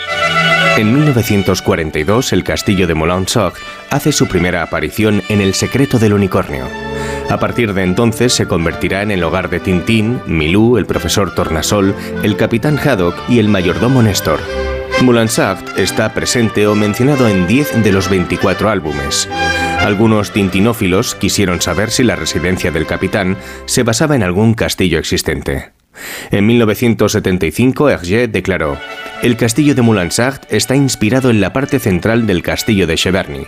En 1942, el castillo de Moulin-Soc hace su primera aparición en El secreto del unicornio. A partir de entonces se convertirá en el hogar de Tintín, Milú, el profesor Tornasol, el capitán Haddock y el mayordomo Néstor. Moulin-Saft está presente o mencionado en 10 de los 24 álbumes. Algunos tintinófilos quisieron saber si la residencia del capitán se basaba en algún castillo existente. En 1975, Hergé declaró: El castillo de Moulin-Saft está inspirado en la parte central del castillo de Cheverny.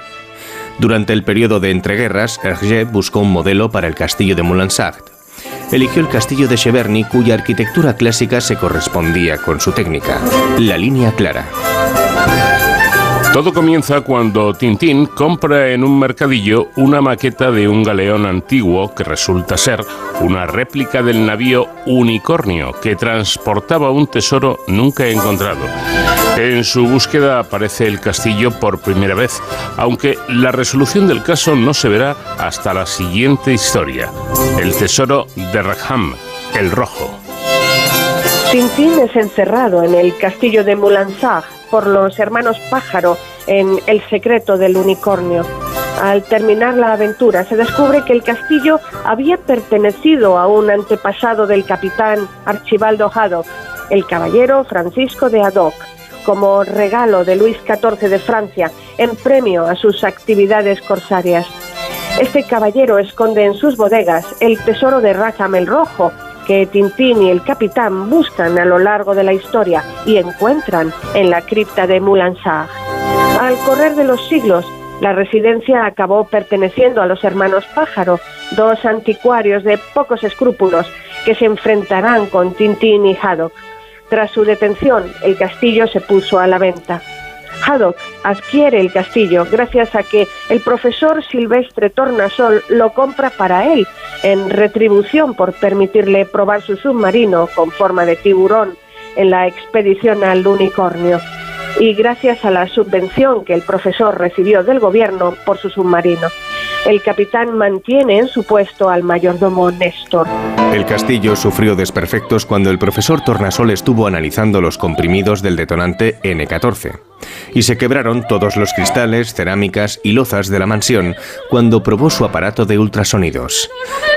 Durante el periodo de entreguerras, Hergé buscó un modelo para el castillo de Moulin-Saft. Eligió el castillo de Cheverny, cuya arquitectura clásica se correspondía con su técnica, la línea clara. Todo comienza cuando Tintín compra en un mercadillo una maqueta de un galeón antiguo que resulta ser una réplica del navío Unicornio que transportaba un tesoro nunca encontrado. En su búsqueda aparece el castillo por primera vez, aunque la resolución del caso no se verá hasta la siguiente historia, el tesoro de Rackham, el rojo. Tintín es encerrado en el castillo de Moulansag por los hermanos Pájaro en El secreto del unicornio. Al terminar la aventura se descubre que el castillo había pertenecido a un antepasado del capitán Archibaldo Haddock, el caballero Francisco de Haddock, como regalo de Luis XIV de Francia en premio a sus actividades corsarias. Este caballero esconde en sus bodegas el tesoro de Rackham el Rojo, que Tintín y el capitán buscan a lo largo de la historia y encuentran en la cripta de Moulansag. Al correr de los siglos, la residencia acabó perteneciendo a los hermanos Pájaro, dos anticuarios de pocos escrúpulos que se enfrentarán con Tintín y Haddock. Tras su detención, el castillo se puso a la venta. Haddock adquiere el castillo gracias a que el profesor Silvestre Tornasol lo compra para él en retribución por permitirle probar su submarino con forma de tiburón en la expedición al unicornio y gracias a la subvención que el profesor recibió del gobierno por su submarino. El capitán mantiene en su puesto al mayordomo Néstor. El castillo sufrió desperfectos cuando el profesor Tornasol estuvo analizando los comprimidos del detonante N14 y se quebraron todos los cristales, cerámicas y lozas de la mansión cuando probó su aparato de ultrasonidos.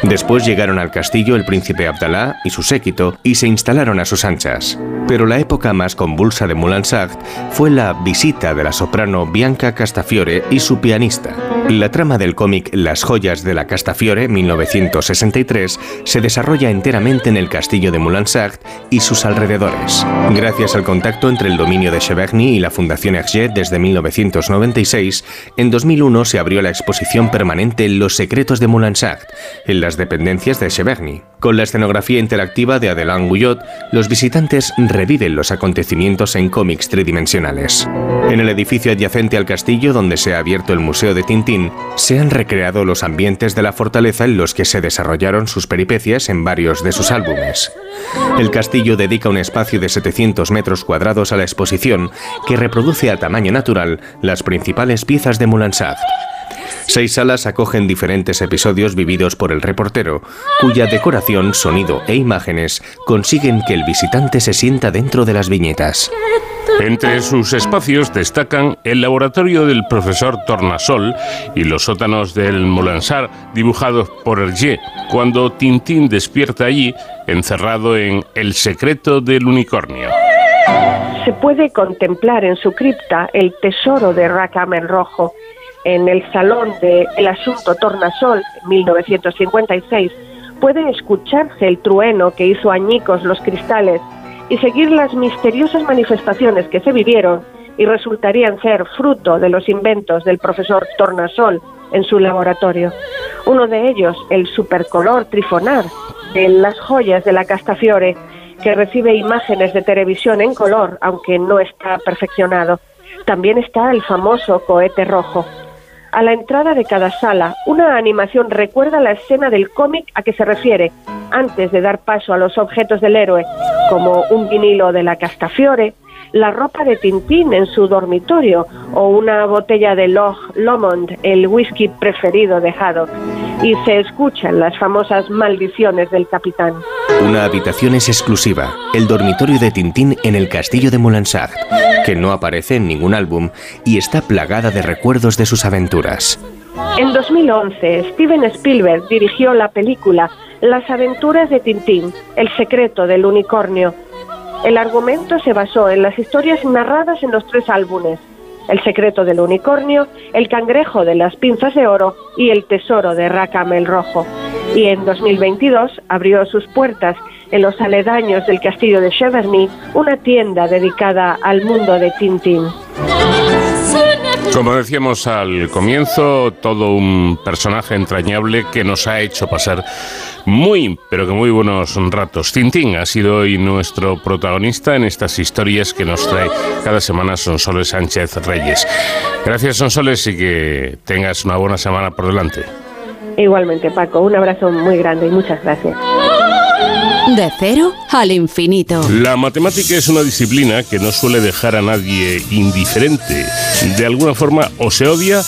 Después llegaron al castillo el príncipe Abdalá y su séquito y se instalaron a sus anchas. Pero la época más convulsa de Moulin-Sacht fue la visita de la soprano Bianca Castafiore y su pianista. La trama del cómic Las joyas de la Castafiore, 1963, se desarrolla enteramente en el castillo de Moulin-Sacht y sus alrededores. Gracias al contacto entre el dominio de Cheverny y la Fundación Hergé desde 1996, en 2001 se abrió la exposición permanente Los secretos de Moulin-Sacht, en las dependencias de Cheverny. Con la escenografía interactiva de Adelan Guyot, los visitantes reviven los acontecimientos en cómics tridimensionales. En el edificio adyacente al castillo donde se ha abierto el Museo de Tintín, se han recreado los ambientes de la fortaleza en los que se desarrollaron sus peripecias en varios de sus álbumes. El castillo dedica un espacio de 700 metros cuadrados a la exposición que reproduce a tamaño natural las principales piezas de Moulinsart. Seis salas acogen diferentes episodios vividos por el reportero, cuya decoración, sonido e imágenes consiguen que el visitante se sienta dentro de las viñetas. Entre sus espacios destacan el laboratorio del profesor Tornasol y los sótanos del Molansar dibujados por Hergé, cuando Tintín despierta allí, encerrado en El secreto del unicornio. Se puede contemplar en su cripta el tesoro de Rackham el Rojo, en el salón de El Asunto Tornasol, 1956, puede escucharse el trueno que hizo añicos los cristales y seguir las misteriosas manifestaciones que se vivieron y resultarían ser fruto de los inventos del profesor Tornasol en su laboratorio. Uno de ellos, el supercolor trifonar de las joyas de la Castafiore, que recibe imágenes de televisión en color, aunque no está perfeccionado. También está el famoso cohete rojo. A la entrada de cada sala, una animación recuerda la escena del cómic a que se refiere, antes de dar paso a los objetos del héroe, como un vinilo de la Castafiore, la ropa de Tintín en su dormitorio o una botella de Loch Lomond, el whisky preferido de Haddock. Y se escuchan las famosas maldiciones del capitán. Una habitación es exclusiva, el dormitorio de Tintín en el castillo de Moulinsart, que no aparece en ningún álbum y está plagada de recuerdos de sus aventuras. En 2011, Steven Spielberg dirigió la película Las aventuras de Tintín, El secreto del unicornio. El argumento se basó en las historias narradas en los tres álbumes, El secreto del unicornio, El cangrejo de las pinzas de oro y El tesoro de Rackham el Rojo. Y en 2022 abrió sus puertas en los aledaños del castillo de Cheverny una tienda dedicada al mundo de Tintín. Como decíamos al comienzo, todo un personaje entrañable que nos ha hecho pasar muy, pero que muy buenos ratos. Tintín ha sido hoy nuestro protagonista en estas historias que nos trae cada semana Sonsoles Sánchez Reyes. Gracias Sonsoles y que tengas una buena semana por delante. Igualmente Paco, un abrazo muy grande y muchas gracias. De cero al infinito. La matemática es una disciplina que no suele dejar a nadie indiferente. De alguna forma o se odia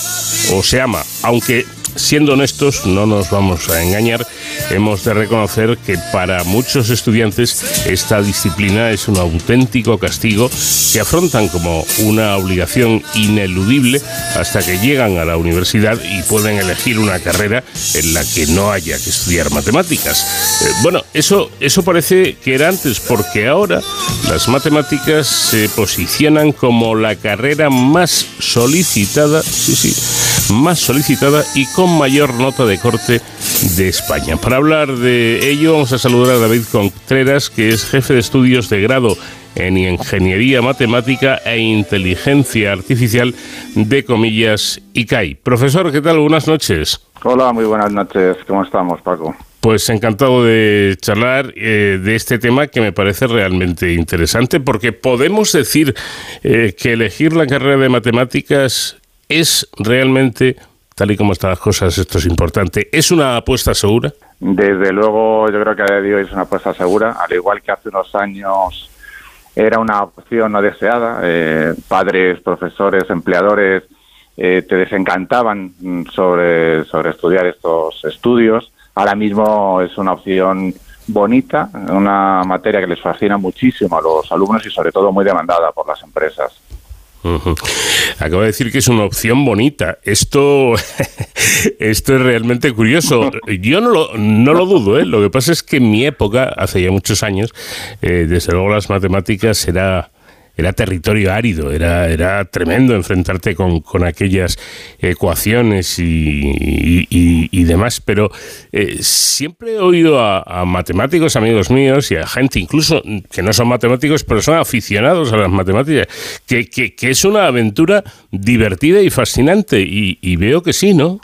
o se ama, aunque siendo honestos, no nos vamos a engañar, hemos de reconocer que para muchos estudiantes esta disciplina es un auténtico castigo que afrontan como una obligación ineludible hasta que llegan a la universidad y pueden elegir una carrera en la que no haya que estudiar matemáticas. Eh, bueno, eso, eso parece que era antes, porque ahora las matemáticas se posicionan como la carrera más solicitada, sí, sí, más solicitada y con mayor nota de corte de España. Para hablar de ello vamos a saludar a David Contreras, que es jefe de estudios de grado en Ingeniería Matemática e Inteligencia Artificial de Comillas ICAI. Profesor, ¿qué tal? Buenas noches. Hola, muy buenas noches. ¿Cómo estamos, Paco? Pues encantado de charlar eh, de este tema que me parece realmente interesante porque podemos decir eh, que elegir la carrera de matemáticas es realmente tal y como están las cosas, esto es importante. ¿Es una apuesta segura? Desde luego, yo creo que a día de hoy es una apuesta segura, al igual que hace unos años era una opción no deseada. Eh, padres, profesores, empleadores eh, te desencantaban sobre, sobre estudiar estos estudios. Ahora mismo es una opción bonita, una materia que les fascina muchísimo a los alumnos y sobre todo muy demandada por las empresas. Acabo de decir que es una opción bonita. Esto, *laughs* esto es realmente curioso. Yo no lo, no lo dudo. ¿eh? Lo que pasa es que en mi época, hace ya muchos años, eh, desde luego las matemáticas era era territorio árido, era, era tremendo enfrentarte con, con aquellas ecuaciones y, y, demás, pero eh, siempre he oído a, matemáticos, amigos míos, y a gente incluso que no son matemáticos, pero son aficionados a las matemáticas, que, que, que es una aventura divertida y fascinante, y, veo que sí, ¿no?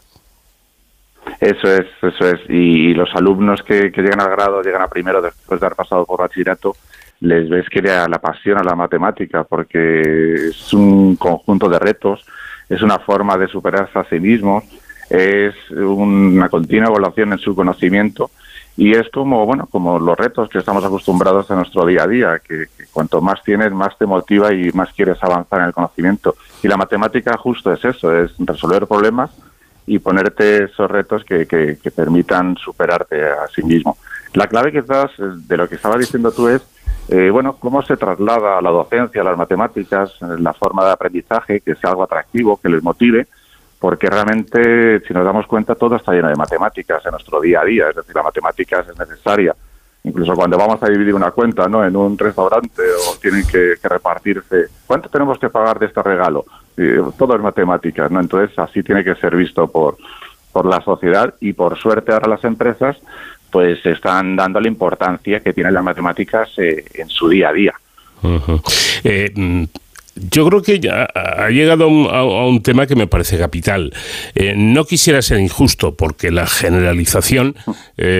Eso es, eso es. Y, los alumnos que, llegan al grado, llegan a primero después de haber pasado por bachillerato, les ves que la, la pasión a la matemática, porque es un conjunto de retos, es una forma de superarse a sí mismos, es una continua evaluación en su conocimiento y es como bueno como los retos que estamos acostumbrados en nuestro día a día que, cuanto más tienes más te motiva y más quieres avanzar en el conocimiento y la matemática justo es eso es resolver problemas y ponerte esos retos que, que, permitan superarte a sí mismo. La clave quizás de lo que estaba diciendo tú es, eh, bueno, cómo se traslada a la docencia, a las matemáticas, la forma de aprendizaje, que sea algo atractivo, que les motive, porque realmente, si nos damos cuenta, todo está lleno de matemáticas en nuestro día a día, es decir, la matemática es necesaria. Incluso cuando vamos a dividir una cuenta ¿no? en un restaurante o tienen que, que repartirse, ¿cuánto tenemos que pagar de este regalo? todo es matemáticas, ¿no? Entonces así tiene que ser visto por, por la sociedad y por suerte ahora las empresas pues están dando la importancia que tienen las matemáticas eh, en su día a día. Eh, mm, yo creo que ya ha llegado a un, tema que me parece capital. Eh, no quisiera ser injusto, porque la generalización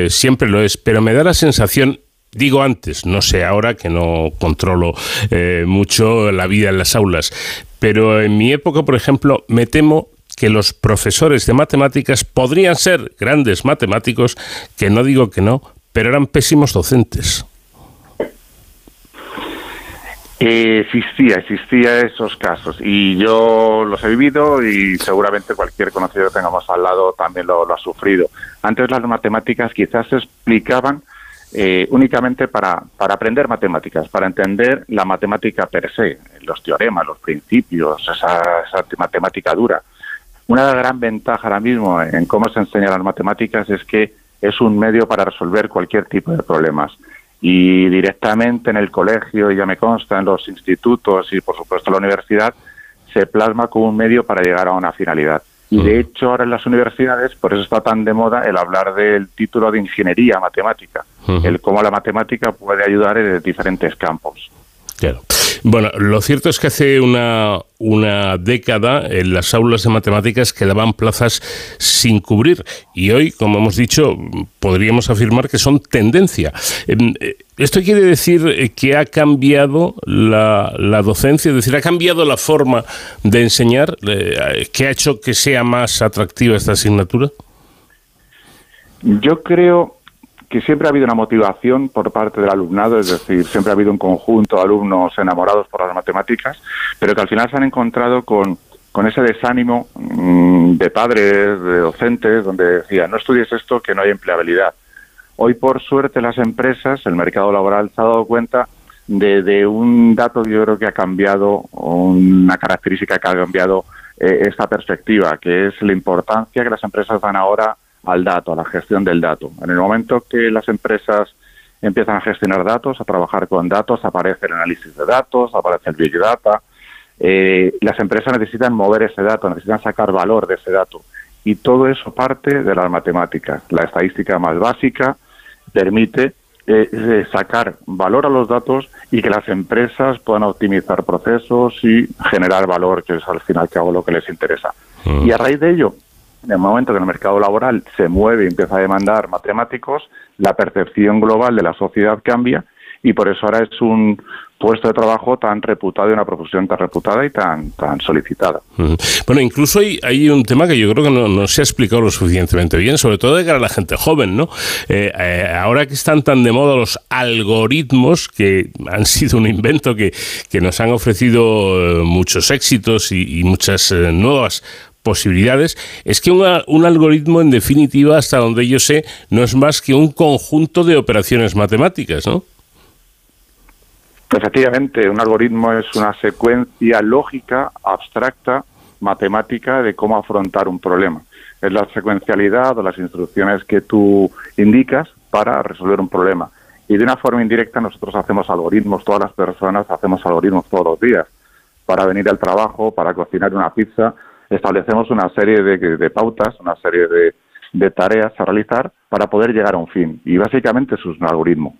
siempre lo es, pero me da la sensación, digo antes, no sé ahora que no controlo mucho la vida en las aulas, pero en mi época, por ejemplo, me temo que los profesores de matemáticas podrían ser grandes matemáticos, que no digo que no, pero eran pésimos docentes. existía, existía esos casos y yo los he vivido y seguramente cualquier conocido que tengamos al lado también lo, ha sufrido. Antes las matemáticas quizás se explicaban eh, únicamente para, para aprender matemáticas, para entender la matemática per se, los teoremas, los principios, esa, esa matemática dura. Una gran ventaja ahora mismo en cómo se enseñan las matemáticas es que es un medio para resolver cualquier tipo de problemas. Y directamente en el colegio, y ya me consta, en los institutos y por supuesto en la universidad, se plasma como un medio para llegar a una finalidad. Y de hecho ahora en las universidades, por eso está tan de moda el hablar del título de ingeniería matemática, el cómo la matemática puede ayudar en diferentes campos. Claro. Bueno, lo cierto es que hace una, una década en las aulas de matemáticas quedaban plazas sin cubrir y hoy, como hemos dicho, podríamos afirmar que son tendencia. Em, eh, ¿Esto quiere decir eh, que ha cambiado la, la docencia? Es decir, ¿ha cambiado la forma de enseñar? Eh, ¿Qué ha hecho que sea más atractiva esta asignatura? Yo creo que siempre ha habido una motivación por parte del alumnado, es decir, siempre ha habido un conjunto de alumnos enamorados por las matemáticas, pero que al final se han encontrado con, con ese desánimo mm, de padres, de docentes, donde decían, no estudies esto, que no hay empleabilidad. Hoy, por suerte, las empresas, el mercado laboral se ha dado cuenta de, de un dato que yo creo que ha cambiado, una característica que ha cambiado eh, esta perspectiva, que es la importancia que las empresas dan ahora al dato, a la gestión del dato. En el momento que las empresas empiezan a gestionar datos, a trabajar con datos, aparece el análisis de datos, aparece el Big Data. Eh, las empresas necesitan mover ese dato, necesitan sacar valor de ese dato. Y todo eso parte de las matemáticas. La estadística más básica permite eh, sacar valor a los datos y que las empresas puedan optimizar procesos y generar valor, que es al final que hago lo que les interesa. Mm. Y a raíz de ello, en el momento que el mercado laboral se mueve y empieza a demandar matemáticos, la percepción global de la sociedad cambia y por eso ahora es un puesto de trabajo tan reputado y una profesión tan reputada y tan, tan solicitada. Bueno, incluso hay, hay un tema que yo creo que no, se ha explicado lo suficientemente bien, sobre todo de cara a la gente joven, ¿no? Eh, eh, ahora que están tan de moda los algoritmos, que han *laughs* sido un invento que, que nos han ofrecido eh, muchos éxitos y, y muchas nuevas posibilidades, es que un algoritmo, en definitiva, hasta donde yo sé, no es más que un conjunto de operaciones matemáticas, ¿no? Efectivamente, un algoritmo es una secuencia lógica, abstracta, matemática de cómo afrontar un problema. Es la secuencialidad o las instrucciones que tú indicas para resolver un problema. Y de una forma indirecta nosotros hacemos algoritmos, todas las personas hacemos algoritmos todos los días, para venir al trabajo, para cocinar una pizza, establecemos una serie de, pautas, una serie de, tareas a realizar para poder llegar a un fin. Y básicamente es un algoritmo.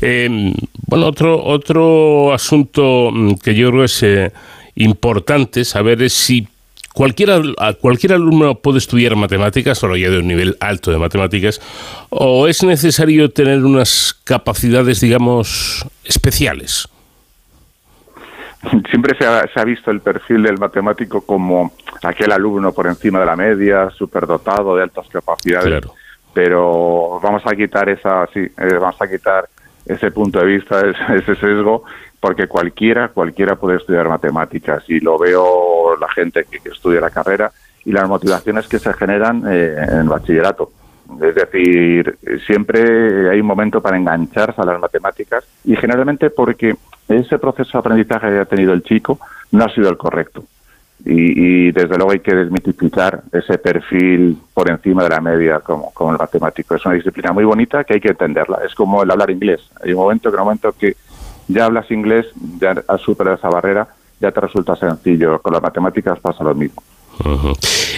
Em, bueno, otro, otro asunto mm, que yo creo es eh, importante saber es si cualquier, cualquier alumno puede estudiar matemáticas, solo ya de un nivel alto de matemáticas, o es necesario tener unas capacidades, digamos, especiales. Siempre se ha, visto el perfil del matemático como aquel alumno por encima de la media, superdotado, de altas capacidades. Pero vamos a quitar esa, sí, eh, vamos a quitar ese punto de vista, *laughs* ese sesgo, porque cualquiera, cualquiera puede estudiar matemáticas y lo veo la gente que, estudia la carrera y las motivaciones que se generan eh, en bachillerato. Es decir, siempre hay un momento para engancharse a las matemáticas y generalmente porque ese proceso de aprendizaje que ha tenido el chico no ha sido el correcto. Y, desde luego hay que desmitificar ese perfil por encima de la media como, como el matemático. Es una disciplina muy bonita que hay que entenderla. Es como el hablar inglés. Hay un momento que, un momento que ya hablas inglés, ya has superado esa barrera, ya te resulta sencillo. Con las matemáticas pasa lo mismo.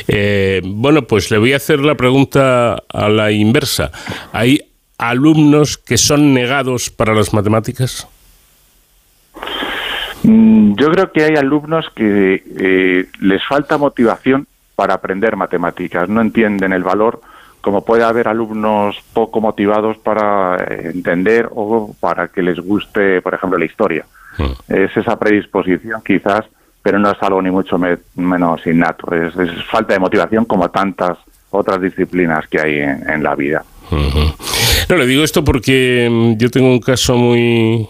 Eh, bueno, pues le voy a hacer la pregunta a la inversa. ¿Hay alumnos que son negados para las matemáticas? Mm, yo creo que hay alumnos que eh, les falta motivación para aprender matemáticas, no entienden el valor como puede haber alumnos poco motivados para entender o para que les guste, por ejemplo, la historia. Hmm. Es esa predisposición quizás, pero no es algo ni mucho menos innato. Es, falta de motivación como tantas otras disciplinas que hay en, la vida. No, le digo esto porque mm, yo tengo un caso muy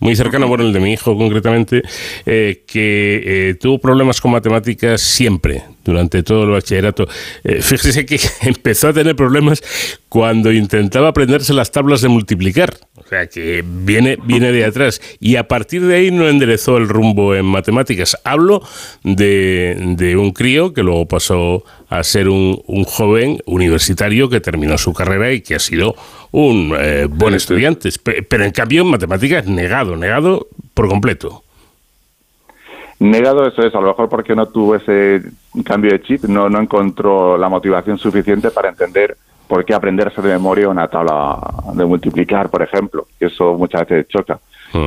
muy cercano, bueno, el de mi hijo concretamente, eh, que eh, tuvo problemas con matemáticas siempre, durante todo el bachillerato. Eh, *laughs* fíjese que *laughs* empezó a tener problemas cuando intentaba aprenderse las tablas de multiplicar. O sea, que viene, viene de atrás. Y a partir de ahí no enderezó el rumbo en matemáticas. Hablo de, de un crío que luego pasó a ser un, un, joven universitario que terminó su carrera y que ha sido un eh, buen estudiante. Pero en cambio en matemáticas negado, negado por completo. Negado eso es, a lo mejor porque no tuvo ese cambio de chip, no, no encontró la motivación suficiente para entender por qué aprenderse de memoria una tabla de multiplicar, por ejemplo, que eso muchas veces choca.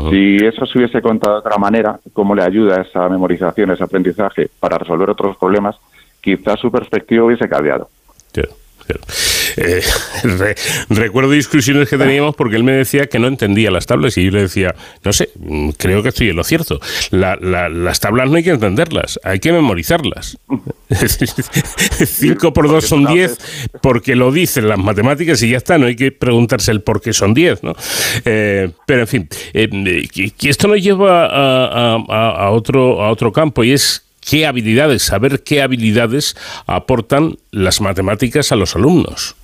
Si eso se hubiese contado de otra manera, cómo le ayuda esa memorización, ese aprendizaje para resolver otros problemas, quizás su perspectiva hubiese cambiado. *laughs* Eh, recuerdo discusiones que teníamos porque él me decía que no entendía las tablas y yo le decía, no sé, mm, creo que estoy en lo cierto. las tablas no hay que entenderlas, hay que memorizarlas. *laughs* 5 por 2 son 10 porque lo dicen las matemáticas y ya está, no hay que preguntarse el por qué son 10. ¿no? Eh, pero en fin, eh, esto nos lleva a, otro, a otro campo y es qué habilidades, saber qué habilidades aportan las matemáticas a los alumnos.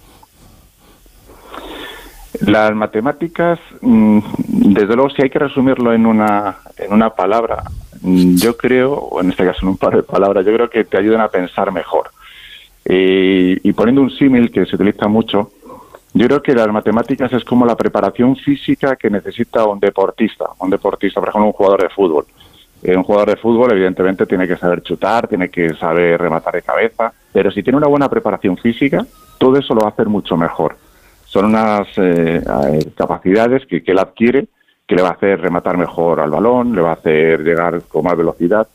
Las matemáticas, mm, desde luego, si hay que resumirlo en una, en una palabra, mm, yo creo, o en este caso en un par de palabras, yo creo que te ayudan a pensar mejor. Eh, y poniendo un símil que se utiliza mucho, yo creo que las matemáticas es como la preparación física que necesita un deportista, un deportista, por ejemplo, un jugador de fútbol. Eh, un jugador de fútbol, evidentemente, tiene que saber chutar, tiene que saber rematar de cabeza, pero si tiene una buena preparación física, todo eso lo va a hacer mucho mejor. Son unas eh, eh, capacidades que, él adquiere que le va a hacer rematar mejor al balón, le va a hacer llegar con más velocidad.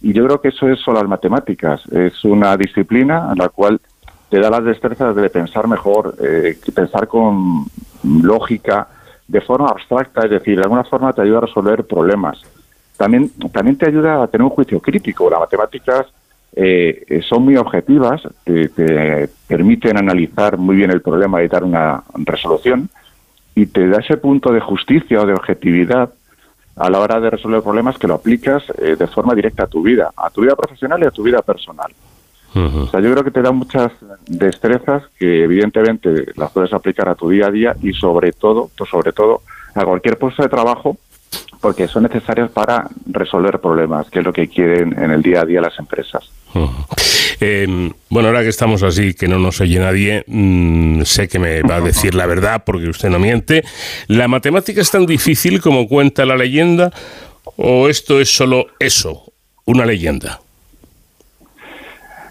Y yo creo que eso es solo las matemáticas. Es una disciplina en la cual te da las destrezas de pensar mejor, eh, pensar con lógica, de forma abstracta, es decir, de alguna forma te ayuda a resolver problemas también, también te ayuda a tener un juicio crítico. Las matemáticas eh, son muy objetivas, te, permiten analizar muy bien el problema y dar una resolución, y te da ese punto de justicia o de objetividad a la hora de resolver problemas que lo aplicas eh, de forma directa a tu vida, a tu vida profesional y a tu vida personal. O sea, yo creo que te da muchas destrezas que evidentemente las puedes aplicar a tu día a día y sobre todo, sobre todo a cualquier puesto de trabajo porque son necesarios para resolver problemas, que es lo que quieren en el día a día las empresas. Em, bueno, ahora que estamos así, que no nos oye nadie, mm, sé que me va a decir la verdad porque usted no miente. ¿La matemática es tan difícil como cuenta la leyenda o esto es solo eso, una leyenda?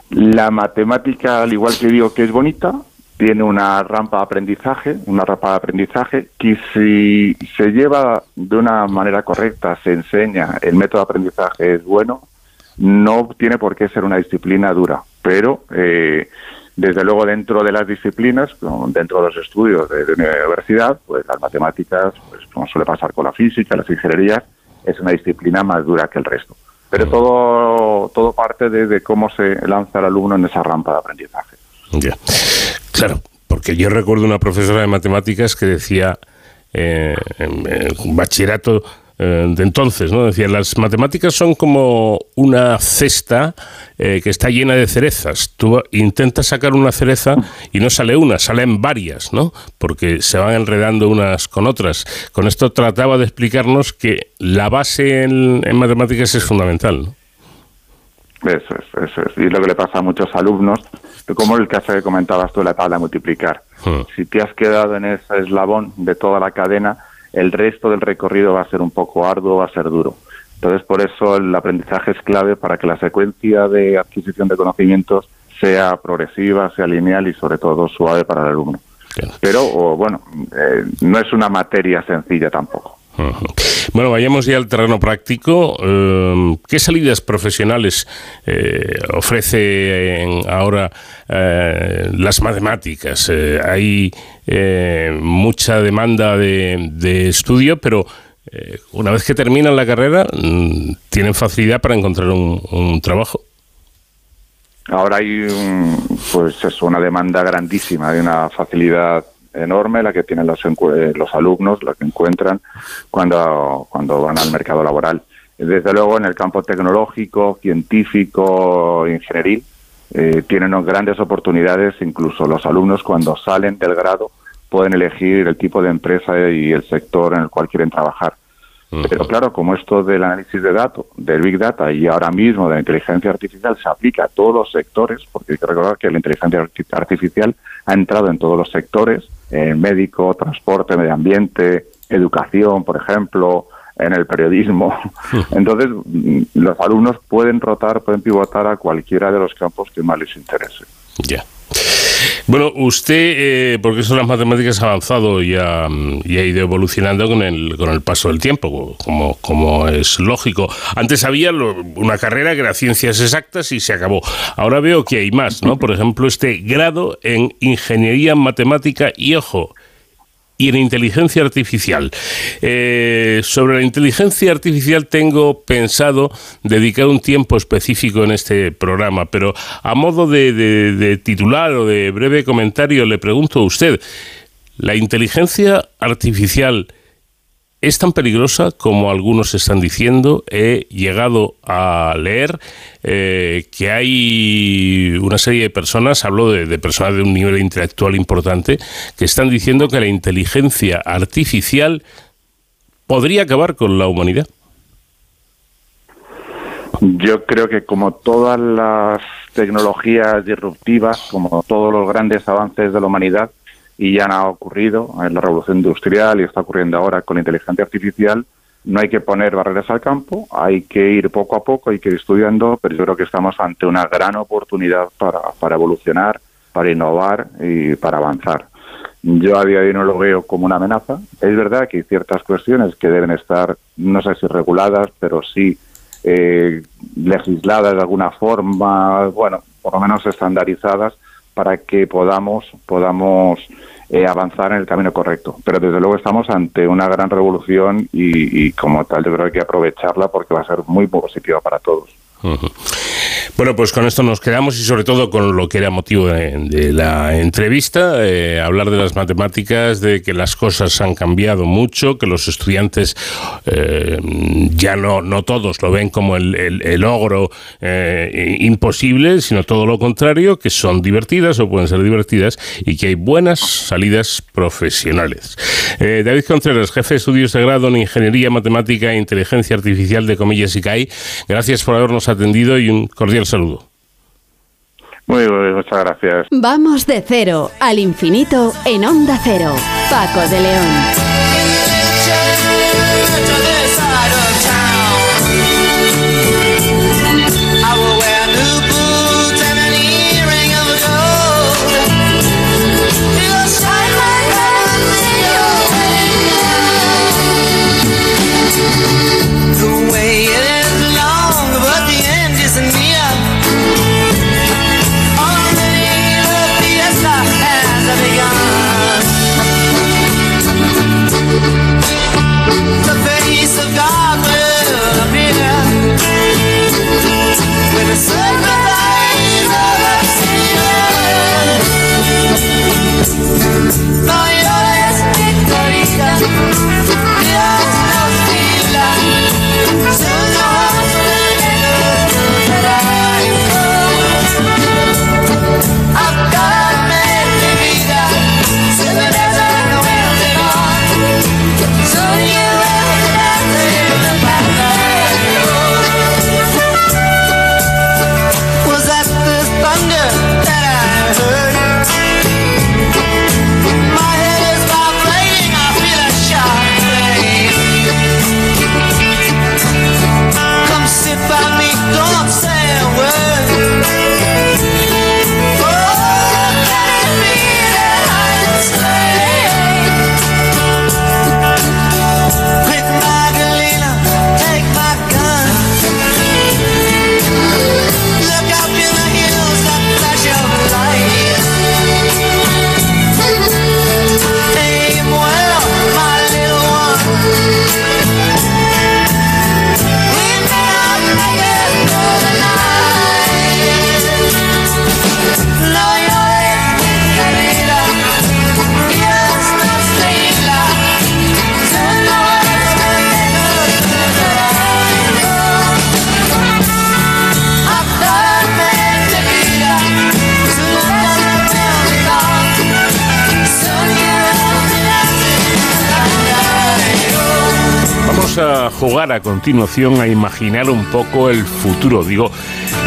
La matemática, al igual que digo que es bonita, tiene una rampa de aprendizaje, una rampa de aprendizaje que si se lleva de una manera correcta, se enseña, el método de aprendizaje es bueno, no tiene por qué ser una disciplina dura, pero eh, desde luego dentro de las disciplinas, dentro de los estudios de, la universidad, pues las matemáticas, pues como suele pasar con la física, las ingenierías, es una disciplina más dura que el resto. Pero todo, todo parte de, cómo se lanza el alumno en esa rampa de aprendizaje. Ya. Claro, porque yo recuerdo una profesora de matemáticas que decía eh, en bachillerato eh, de entonces, ¿no? Decía, las matemáticas son como una cesta eh, que está llena de cerezas. Tú intentas sacar una cereza y no sale una, salen varias, ¿no? Porque se van enredando unas con otras. Con esto trataba de explicarnos que la base en, matemáticas es fundamental, ¿no? Eso es, eso es. Y lo que le pasa a muchos alumnos, como el caso que comentabas tú la tabla de multiplicar. Hmm. Si te has quedado en ese eslabón de toda la cadena, el resto del recorrido va a ser un poco arduo, va a ser duro. Entonces, por eso el aprendizaje es clave para que la secuencia de adquisición de conocimientos sea progresiva, sea lineal y sobre todo suave para el alumno. Pero, bueno, eh, no es una materia sencilla tampoco. Bueno, vayamos ya al terreno práctico. Em, ¿Qué salidas profesionales eh, ofrece ahora eh, las matemáticas? Eh, hay mucha demanda de, estudio, pero una vez que terminan la carrera, mm, ¿tienen facilidad para encontrar un, trabajo? Ahora hay pues es una demanda grandísima, hay una facilidad enorme la que tienen los, los alumnos, lo que encuentran cuando, cuando van al mercado laboral. Desde luego, en el campo tecnológico, científico, ingenieril, eh, tienen grandes oportunidades, incluso los alumnos cuando salen del grado pueden elegir el tipo de empresa y el sector en el cual quieren trabajar. Pero claro, como esto del análisis de datos, del Big Data y ahora mismo de la inteligencia artificial se aplica a todos los sectores, porque hay que recordar que la inteligencia artificial ha entrado en todos los sectores, en eh, médico, transporte, medio ambiente, educación, por ejemplo, en el periodismo. *laughs* Entonces, mm, los alumnos pueden rotar, pueden pivotar a cualquiera de los campos que más les interese. Ya. Bueno, usted, eh, porque eso las matemáticas ha avanzado y ha, y ha, ido evolucionando con el, con el paso del tiempo, como, como es lógico. Antes había una carrera que era ciencias exactas y se acabó. Ahora veo que hay más, ¿no? Por ejemplo, este grado en ingeniería matemática y, ojo, y en inteligencia artificial. Eh, sobre la inteligencia artificial tengo pensado dedicar un tiempo específico en este programa, pero a modo de titular o de breve comentario le pregunto a usted, ¿la inteligencia artificial es tan peligrosa como algunos están diciendo. He llegado a leer eh, que hay una serie de personas, hablo de, personas de un nivel intelectual importante, que están diciendo que la inteligencia artificial podría acabar con la humanidad. Yo creo que como todas las tecnologías disruptivas, como todos los grandes avances de la humanidad, y ya ha ocurrido en la revolución industrial y está ocurriendo ahora con la inteligencia artificial. No hay que poner barreras al campo, hay que ir poco a poco, hay que ir estudiando, pero yo creo que estamos ante una gran oportunidad para, para evolucionar, para innovar y para avanzar. Yo a día de hoy no lo veo como una amenaza. Es verdad que hay ciertas cuestiones que deben estar, no sé si reguladas, pero sí eh, legisladas de alguna forma, bueno, por lo menos estandarizadas, para que podamos, podamos eh, avanzar en el camino correcto. Pero desde luego estamos ante una gran revolución y, y como tal yo creo que hay que aprovecharla porque va a ser muy positiva para todos. Bueno, pues con esto nos quedamos y sobre todo con lo que era motivo de, la entrevista, eh, hablar de las matemáticas, de que las cosas han cambiado mucho, que los estudiantes eh, ya no, no todos lo ven como el, el, eh, imposible, sino todo lo contrario, que son divertidas o pueden ser divertidas y que hay buenas salidas profesionales. David Contreras, jefe de estudios de grado en Ingeniería Matemática e Inteligencia Artificial de Comillas y CAI, gracias por habernos atendido y un cordial saludo. Muy bien, muchas gracias. Vamos de cero al infinito en Onda Cero. Paco de León. Continuación a imaginar un poco el futuro. Digo,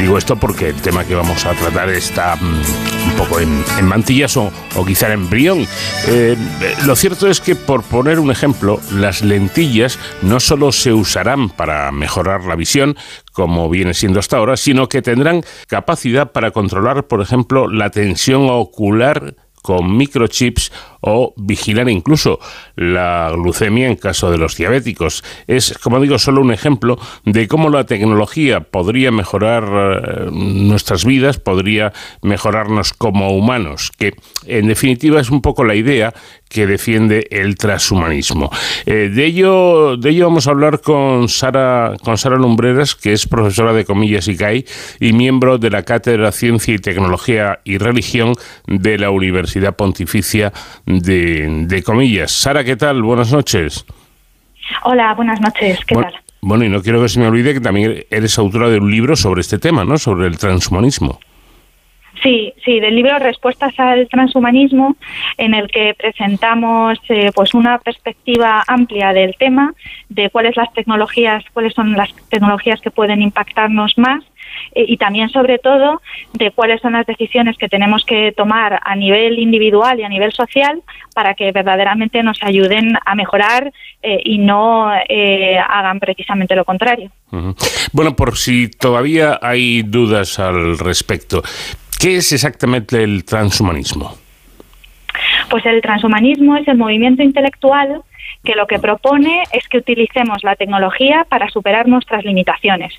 digo esto porque el tema que vamos a tratar está mm, un poco en, mantillas o, quizá en embrión. Eh, lo cierto es que, por poner un ejemplo, las lentillas no solo se usarán para mejorar la visión, como viene siendo hasta ahora, sino que tendrán capacidad para controlar, por ejemplo, la tensión ocular con microchips o vigilar incluso la glucemia en caso de los diabéticos. Es, como digo, solo un ejemplo de cómo la tecnología podría mejorar eh, nuestras vidas, podría mejorarnos como humanos, que en definitiva es un poco la idea que defiende el transhumanismo. Eh, de, ello, de ello vamos a hablar con Sara, con Sara Lumbreras, que es profesora de Comillas y CAI y miembro de la Cátedra Ciencia y Tecnología y Religión de la Universidad Pontificia Comillas. Sara, ¿qué tal? Buenas noches. Hola, buenas noches. ¿Qué tal? Bueno, y no quiero que se me olvide que también eres autora de un libro sobre este tema, ¿no? Sobre el transhumanismo. Sí, sí, del libro Respuestas al transhumanismo, en el que presentamos eh, pues una perspectiva amplia del tema, de cuáles las tecnologías, cuáles son las tecnologías que pueden impactarnos más eh, y también sobre todo de cuáles son las decisiones que tenemos que tomar a nivel individual y a nivel social para que verdaderamente nos ayuden a mejorar eh, y no hagan precisamente lo contrario. Bueno, por si todavía hay dudas al respecto, ¿Qué es exactamente el transhumanismo? Pues el transhumanismo es el movimiento intelectual que lo que propone es que utilicemos la tecnología para superar nuestras limitaciones.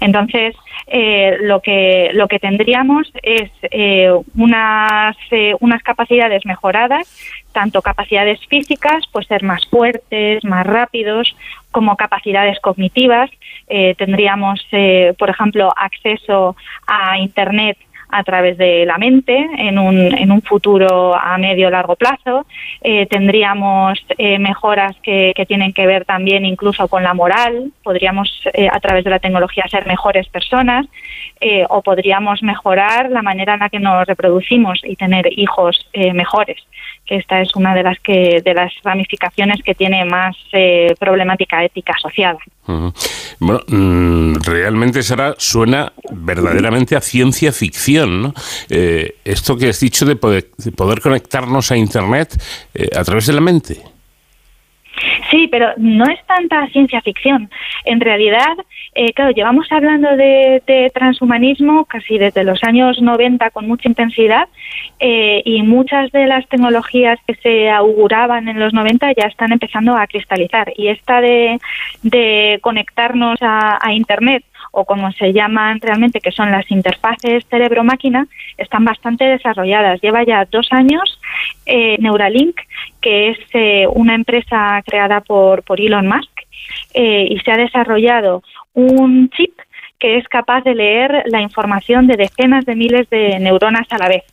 Entonces, eh, lo que lo que tendríamos es eh, unas eh, unas capacidades mejoradas, tanto capacidades físicas, pues ser más fuertes, más rápidos, como capacidades cognitivas. tendríamos, por ejemplo, acceso a Internet a través de la mente en un, en un futuro a medio largo plazo. Eh, tendríamos eh, mejoras que, que, tienen que ver también incluso con la moral. Podríamos eh, a través de la tecnología ser mejores personas o podríamos mejorar la manera en la que nos reproducimos y tener hijos mejores que esta es una de las que de las ramificaciones que tiene más problemática ética asociada. Bueno, mm, realmente Sara suena verdaderamente a ciencia ficción, Eh, esto que has dicho de poder, poder conectarnos a Internet eh, a través de la mente. Sí, pero no es tanta ciencia ficción. En realidad, eh, claro, llevamos hablando de, transhumanismo casi desde los años 90 con mucha intensidad y muchas de las tecnologías que se auguraban en los 90 ya están empezando a cristalizar. Y esta de, conectarnos a, Internet o como se llaman realmente, que son las interfaces cerebro-máquina, están bastante desarrolladas. Lleva ya dos años eh, Neuralink, que es eh, una empresa creada por, por Elon Musk, eh, y se ha desarrollado un chip que es capaz de leer la información de decenas de miles de neuronas a la vez.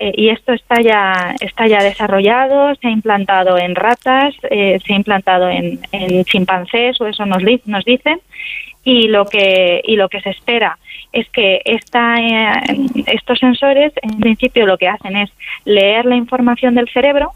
y esto está ya, está ya desarrollado, se ha implantado en ratas, se ha implantado en, en, chimpancés, o eso nos, nos dicen, y lo que, y lo que se espera es que esta, eh, estos sensores en principio lo que hacen es leer la información del cerebro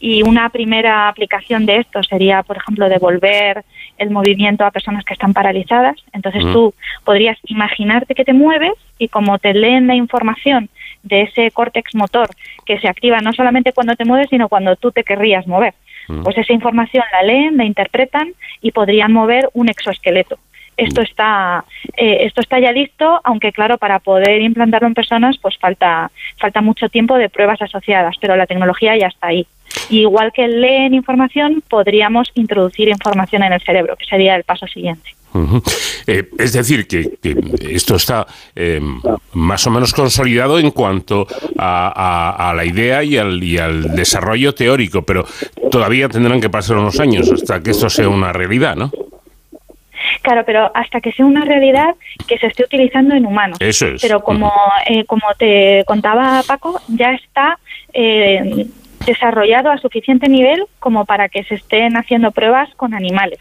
y una primera aplicación de esto sería, por ejemplo, devolver el movimiento a personas que están paralizadas. Entonces tú podrías imaginarte que te mueves y como te leen la información de ese córtex motor que se activa no solamente cuando te mueves, sino cuando tú te querrías mover. Pues esa información la leen, la interpretan y podrían mover un exoesqueleto esto está eh, esto está ya listo aunque claro para poder implantarlo en personas pues falta falta mucho tiempo de pruebas asociadas pero la tecnología ya está ahí. Igual que leen información podríamos introducir información en el cerebro que sería el paso siguiente. Eh, es decir, que, esto está eh, más o menos consolidado en cuanto a, la idea y al, y al, desarrollo teórico, pero todavía tendrán que pasar unos años hasta que esto sea una realidad, ¿no? Claro, pero hasta que sea una realidad que se esté utilizando en humanos. Eso es. Pero como, eh, como te contaba Paco, ya está eh, desarrollado a suficiente nivel como para que se estén haciendo pruebas con animales.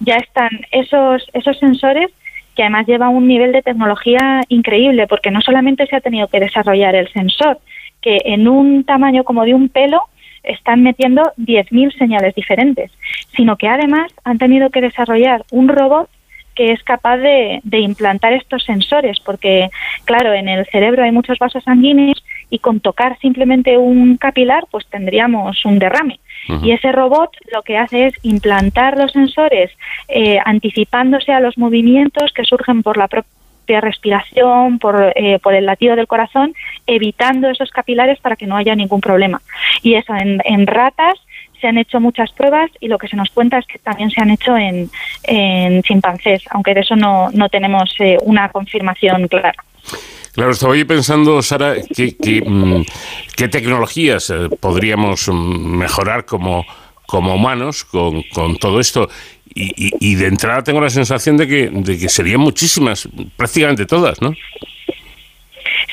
Ya están esos, esos sensores que además llevan un nivel de tecnología increíble, porque no solamente se ha tenido que desarrollar el sensor, que en un tamaño como de un pelo están metiendo 10.000 señales diferentes, sino que además han tenido que desarrollar un robot que es capaz de, implantar estos sensores, porque claro, en el cerebro hay muchos vasos sanguíneos y con tocar simplemente un capilar, pues tendríamos un derrame. Y ese robot lo que hace es implantar los sensores eh, anticipándose a los movimientos que surgen por la propia respiración, por, eh, por el latido del corazón, evitando esos capilares para que no haya ningún problema. Y eso en, en ratas se han hecho muchas pruebas y lo que se nos cuenta es que también se han hecho en, chimpancés, aunque de eso no, no tenemos eh, una confirmación clara. Claro, estaba yo pensando, Sara, qué mm, tecnologías eh, podríamos mm, mejorar como, como humanos con, con todo esto. Y, y, de entrada tengo la sensación de que, de que serían muchísimas, prácticamente todas, ¿no?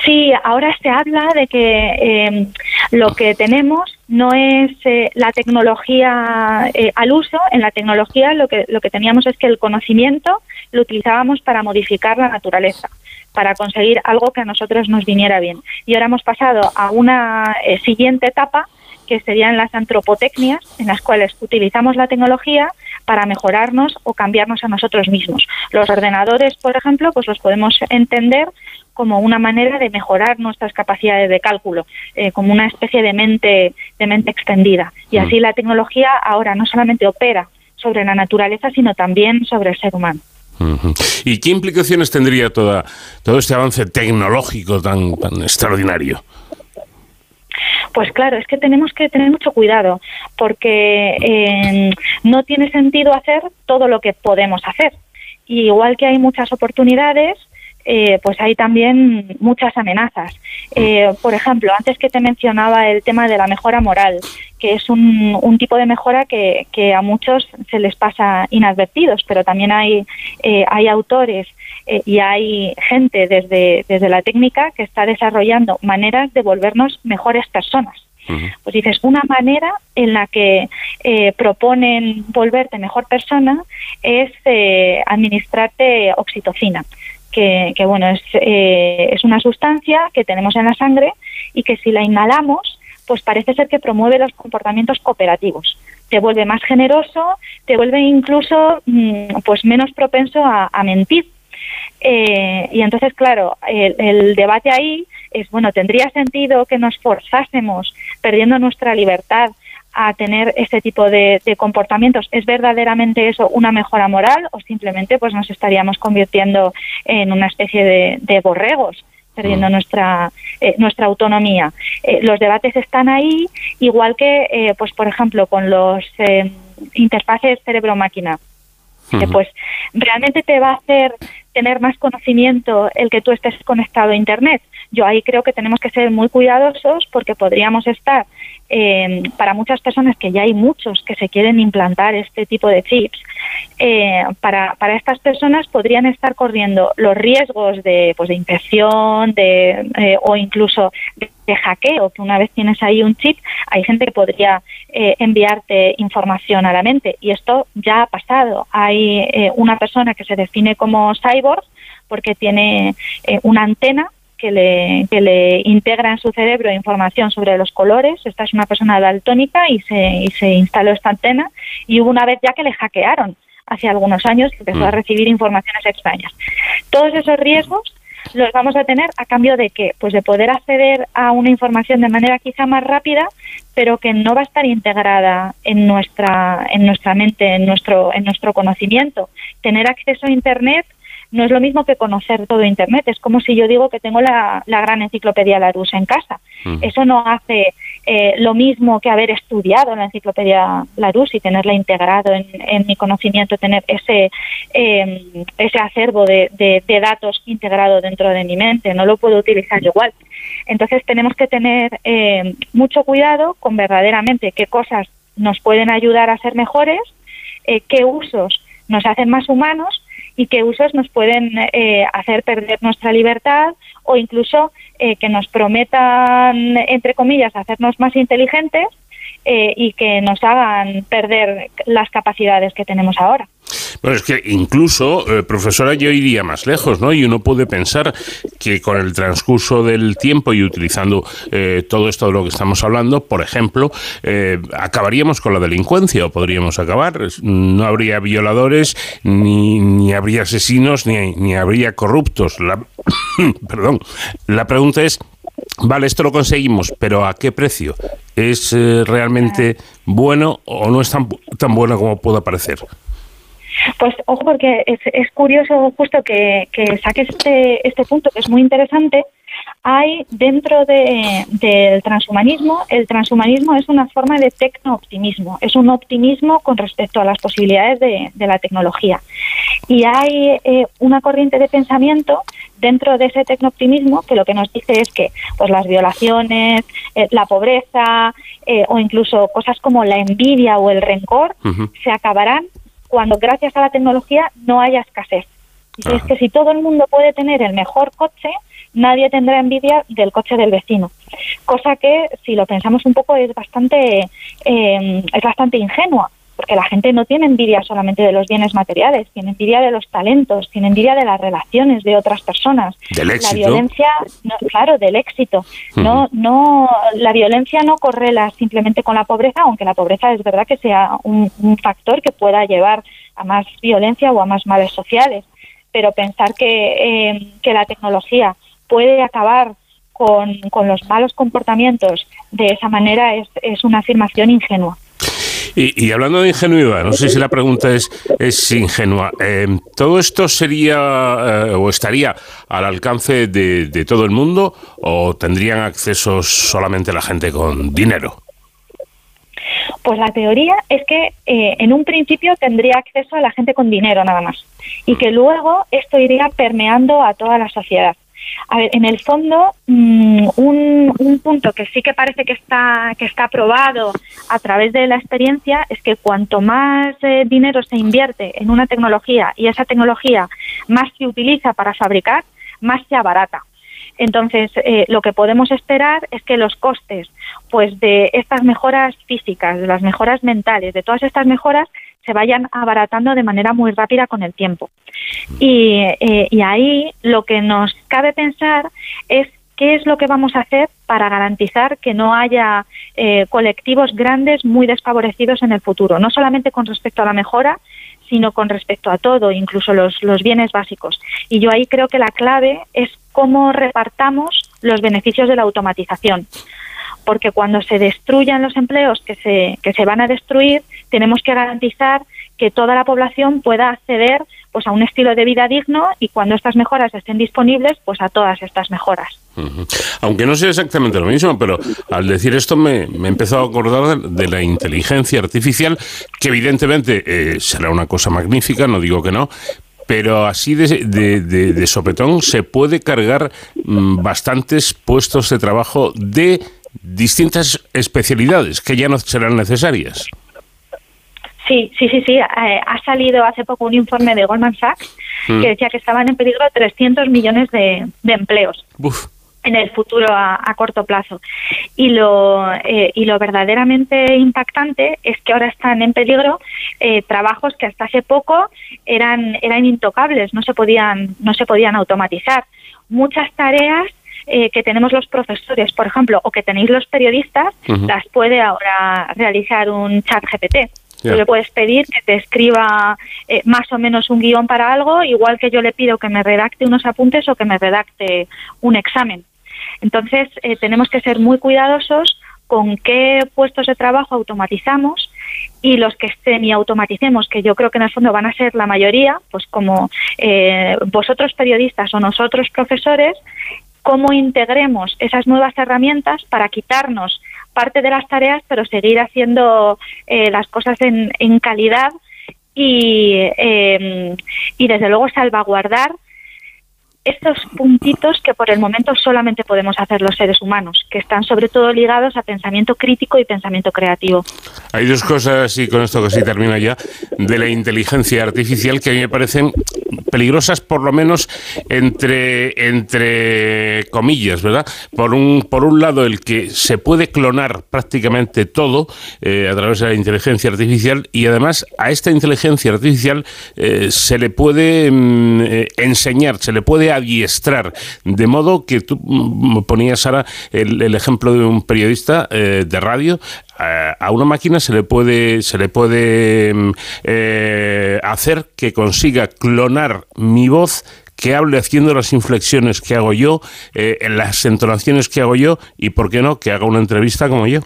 Sí, ahora se habla de que eh, lo que tenemos no es eh, la tecnología eh, al uso. En la tecnología lo que, lo que teníamos es que el conocimiento lo utilizábamos para modificar la naturaleza, para conseguir algo que a nosotros nos viniera bien. Y ahora hemos pasado a una siguiente etapa que serían las antropotecnias, en las cuales utilizamos la tecnología para mejorarnos o cambiarnos a nosotros mismos. Los ordenadores, por ejemplo, pues los podemos entender como una manera de mejorar nuestras capacidades de cálculo, eh, como una especie de mente, de mente extendida. Y así mm. la tecnología ahora no solamente opera sobre la naturaleza, sino también sobre el ser humano. ¿Y qué implicaciones tendría toda, todo este avance tecnológico tan, tan extraordinario? Pues claro, es que tenemos que tener mucho cuidado porque eh, no tiene sentido hacer todo lo que podemos hacer. Y igual que hay muchas oportunidades, eh, pues hay también muchas amenazas. Eh, por ejemplo, antes que te mencionaba el tema de la mejora moral, que es un, tipo de mejora que, a muchos se les pasa inadvertidos, pero también hay, eh, hay autores y hay gente desde, desde la técnica que está desarrollando maneras de volvernos mejores personas. Pues dices, una manera en la que proponen volverte mejor persona es administrarte oxitocina que, bueno, es, eh, es una sustancia que tenemos en la sangre y que si la inhalamos, pues parece ser que promueve los comportamientos cooperativos. Te vuelve más generoso, te vuelve incluso mm, pues menos propenso a, mentir. Eh, y entonces, claro, el, el, debate ahí es, bueno, ¿tendría sentido que nos forzásemos perdiendo nuestra libertad a tener este tipo de, comportamientos. ¿Es verdaderamente eso una mejora moral o simplemente pues nos estaríamos convirtiendo en una especie de, borregos? perdiendo mm. nuestra eh, nuestra autonomía. Eh, los debates están ahí, igual que, eh, pues por ejemplo, con los interfaces cerebro-máquina. pues realmente te va a hacer tener más conocimiento el que tú estés conectado a Internet. Yo ahí creo que tenemos que ser muy cuidadosos porque podríamos estar eh, para muchas personas, que ya hay muchos que se quieren implantar este tipo de chips, eh, para, para estas personas podrían estar corriendo los riesgos de, pues, de infección de, eh, o incluso de, hackeo, que una vez tienes ahí un chip, hay gente que podría enviarte información a la mente. Y esto ya ha pasado. Hay una persona que se define como cyborg porque tiene una antena que le, que le integra en su cerebro información sobre los colores. Esta es una persona daltónica y se, y se instaló esta antena y hubo una vez ya que le hackearon hace algunos años y empezó a mm. recibir informaciones extrañas. Todos esos riesgos los vamos a tener a cambio de que pues de poder acceder a una información de manera quizá más rápida pero que no va a estar integrada en nuestra en nuestra mente en nuestro en nuestro conocimiento tener acceso a internet no es lo mismo que conocer todo Internet. Es como si yo digo que tengo la, gran enciclopedia Larousse en casa. Eso no hace eh, lo mismo que haber estudiado la enciclopedia Larousse y tenerla integrado en, mi conocimiento, tener ese, em, ese acervo de, datos integrado dentro de mi mente. No lo puedo utilizar igual. Entonces tenemos que tener eh, mucho cuidado con verdaderamente qué cosas nos pueden ayudar a ser mejores, eh, qué usos nos hacen más humanos y qué usos nos pueden eh, hacer perder nuestra libertad o incluso eh, que nos prometan, entre comillas, hacernos más inteligentes eh, y que nos hagan perder las capacidades que tenemos ahora. Bueno, es que incluso, eh, profesora, yo iría más lejos, ¿no? Y uno puede pensar que con el transcurso del tiempo y utilizando eh, todo esto de lo que estamos hablando, por ejemplo, eh, acabaríamos con la delincuencia o podríamos acabar. No habría violadores, ni, ni habría asesinos, ni, ni habría corruptos. La, *coughs* perdón. La pregunta es, vale, esto lo conseguimos, pero ¿a qué precio? ¿Es realmente bueno o no es tan, tan bueno como pueda parecer? Pues ojo, porque es, es curioso justo que, que saques este, este punto, que es muy interesante. Hay dentro de, del transhumanismo, el transhumanismo es una forma de tecno-optimismo, es un optimismo con respecto a las posibilidades de, de la tecnología. Y hay eh, una corriente de pensamiento dentro de ese tecno-optimismo que lo que nos dice es que pues las violaciones, eh, la pobreza eh, o incluso cosas como la envidia o el rencor se acabarán cuando gracias a la tecnología no haya escasez. Y es que si todo el mundo puede tener el mejor coche, nadie tendrá envidia del coche del vecino. Cosa que, si lo pensamos un poco, es bastante, eh, es bastante ingenua porque la gente no tiene envidia solamente de los bienes materiales, tiene envidia de los talentos, tiene envidia de las relaciones de otras personas. Del éxito. La violencia, claro, del éxito. No, no, la violencia no correla simplemente con la pobreza, aunque la pobreza es verdad que sea un, factor que pueda llevar a más violencia o a más males sociales. Pero pensar que, eh, que la tecnología puede acabar con, con, los malos comportamientos de esa manera es, es una afirmación ingenua. Y, hablando de ingenuidad, no sé si la pregunta es, es ingenua. Eh, ¿Todo esto sería eh, o estaría al alcance de, todo el mundo o tendrían acceso solamente la gente con dinero? Pues la teoría es que eh, en un principio tendría acceso a la gente con dinero nada más y que luego esto iría permeando a toda la sociedad. A ver, en el fondo, mm, un, un, punto que sí que parece que está, que está probado a través de la experiencia es que cuanto más eh, dinero se invierte en una tecnología y esa tecnología más se utiliza para fabricar, más se abarata. Entonces, eh, lo que podemos esperar es que los costes pues, de estas mejoras físicas, de las mejoras mentales, de todas estas mejoras, se vayan abaratando de manera muy rápida con el tiempo. Y, eh, y ahí lo que nos cabe pensar es qué es lo que vamos a hacer para garantizar que no haya eh, colectivos grandes muy desfavorecidos en el futuro, no solamente con respecto a la mejora, sino con respecto a todo, incluso los, los bienes básicos. Y yo ahí creo que la clave es cómo repartamos los beneficios de la automatización porque cuando se destruyan los empleos que se, que se van a destruir, tenemos que garantizar que toda la población pueda acceder pues a un estilo de vida digno y cuando estas mejoras estén disponibles, pues a todas estas mejoras. Aunque no sea exactamente lo mismo, pero al decir esto me, me he empezado a acordar de, la inteligencia artificial, que evidentemente eh, será una cosa magnífica, no digo que no, pero así de, de, sopetón se puede cargar mm, bastantes puestos de trabajo de distintas especialidades que ya no serán necesarias. Sí, sí, sí, sí. Eh, ha salido hace poco un informe de Goldman Sachs mm. que decía que estaban en peligro 300 millones de, empleos. en el futuro a, corto plazo. Y lo, eh, y lo verdaderamente impactante es que ahora están en peligro eh, trabajos que hasta hace poco eran, eran intocables, no se podían, no se podían automatizar. Muchas tareas eh, que tenemos los profesores, por ejemplo, o que tenéis los periodistas, las puede ahora realizar un chat GPT. Tú le puedes pedir que te escriba eh, más o menos un guion para algo, igual que yo le pido que me redacte unos apuntes o que me redacte un examen. Entonces, eh, tenemos que ser muy cuidadosos con qué puestos de trabajo automatizamos y los que semi-automaticemos, que yo creo que en el fondo van a ser la mayoría, pues como vosotros periodistas o nosotros profesores, cómo integremos esas nuevas herramientas para quitarnos parte de las tareas, pero seguir haciendo eh, las cosas en, calidad y, em, y, desde luego, salvaguardar estos puntitos que por el momento solamente podemos hacer los seres humanos, que están sobre todo ligados a pensamiento crítico y pensamiento creativo. Hay dos cosas, y con esto que sí termina ya, de la inteligencia artificial que a mí me parecen peligrosas, por lo menos entre, entre comillas, ¿verdad? Por un, por un lado, el que se puede clonar prácticamente todo eh, a través de la inteligencia artificial y además a esta inteligencia artificial eh, se le puede mm, eh, enseñar, se le puede adiestrar, de modo que tú mm, ponías ahora el, ejemplo de un periodista de radio a una máquina se le puede se le puede mm, hacer que consiga clonar mi voz que hable haciendo las inflexiones que hago yo, en las entonaciones que hago yo y, ¿por qué no?, que haga una entrevista como yo.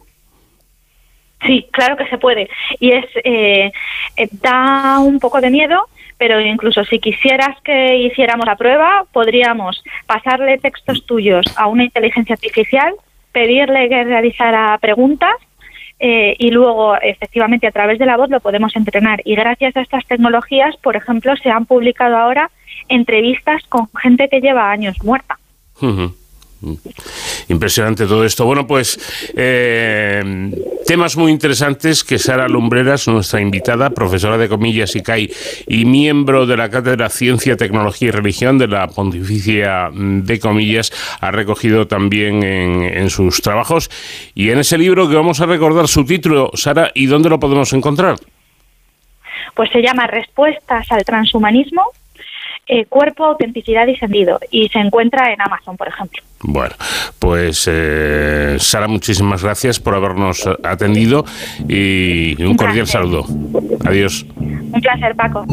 Sí, claro que se puede. Y es eh, eh, da un poco de miedo, pero incluso si quisieras que hiciéramos la prueba, podríamos pasarle textos tuyos a una inteligencia artificial, pedirle que realizara preguntas eh, y luego, efectivamente, a través de la voz lo podemos entrenar. Y gracias a estas tecnologías, por ejemplo, se han publicado ahora entrevistas con gente que lleva años muerta. Impresionante todo esto. Bueno, pues eh, temas muy interesantes que Sara Lumbreras, nuestra invitada, profesora de comillas y CAI y miembro de la Cátedra Ciencia, Tecnología y Religión de la Pontificia de Comillas, ha recogido también en, en sus trabajos. Y en ese libro que vamos a recordar su título, Sara, ¿y dónde lo podemos encontrar? Pues se llama Respuestas al Transhumanismo eh, cuerpo, autenticidad y sentido. Y se encuentra en Amazon, por ejemplo. Bueno, pues eh, Sara, muchísimas gracias por habernos atendido y un, cordial saludo. Adiós. Un placer, Paco.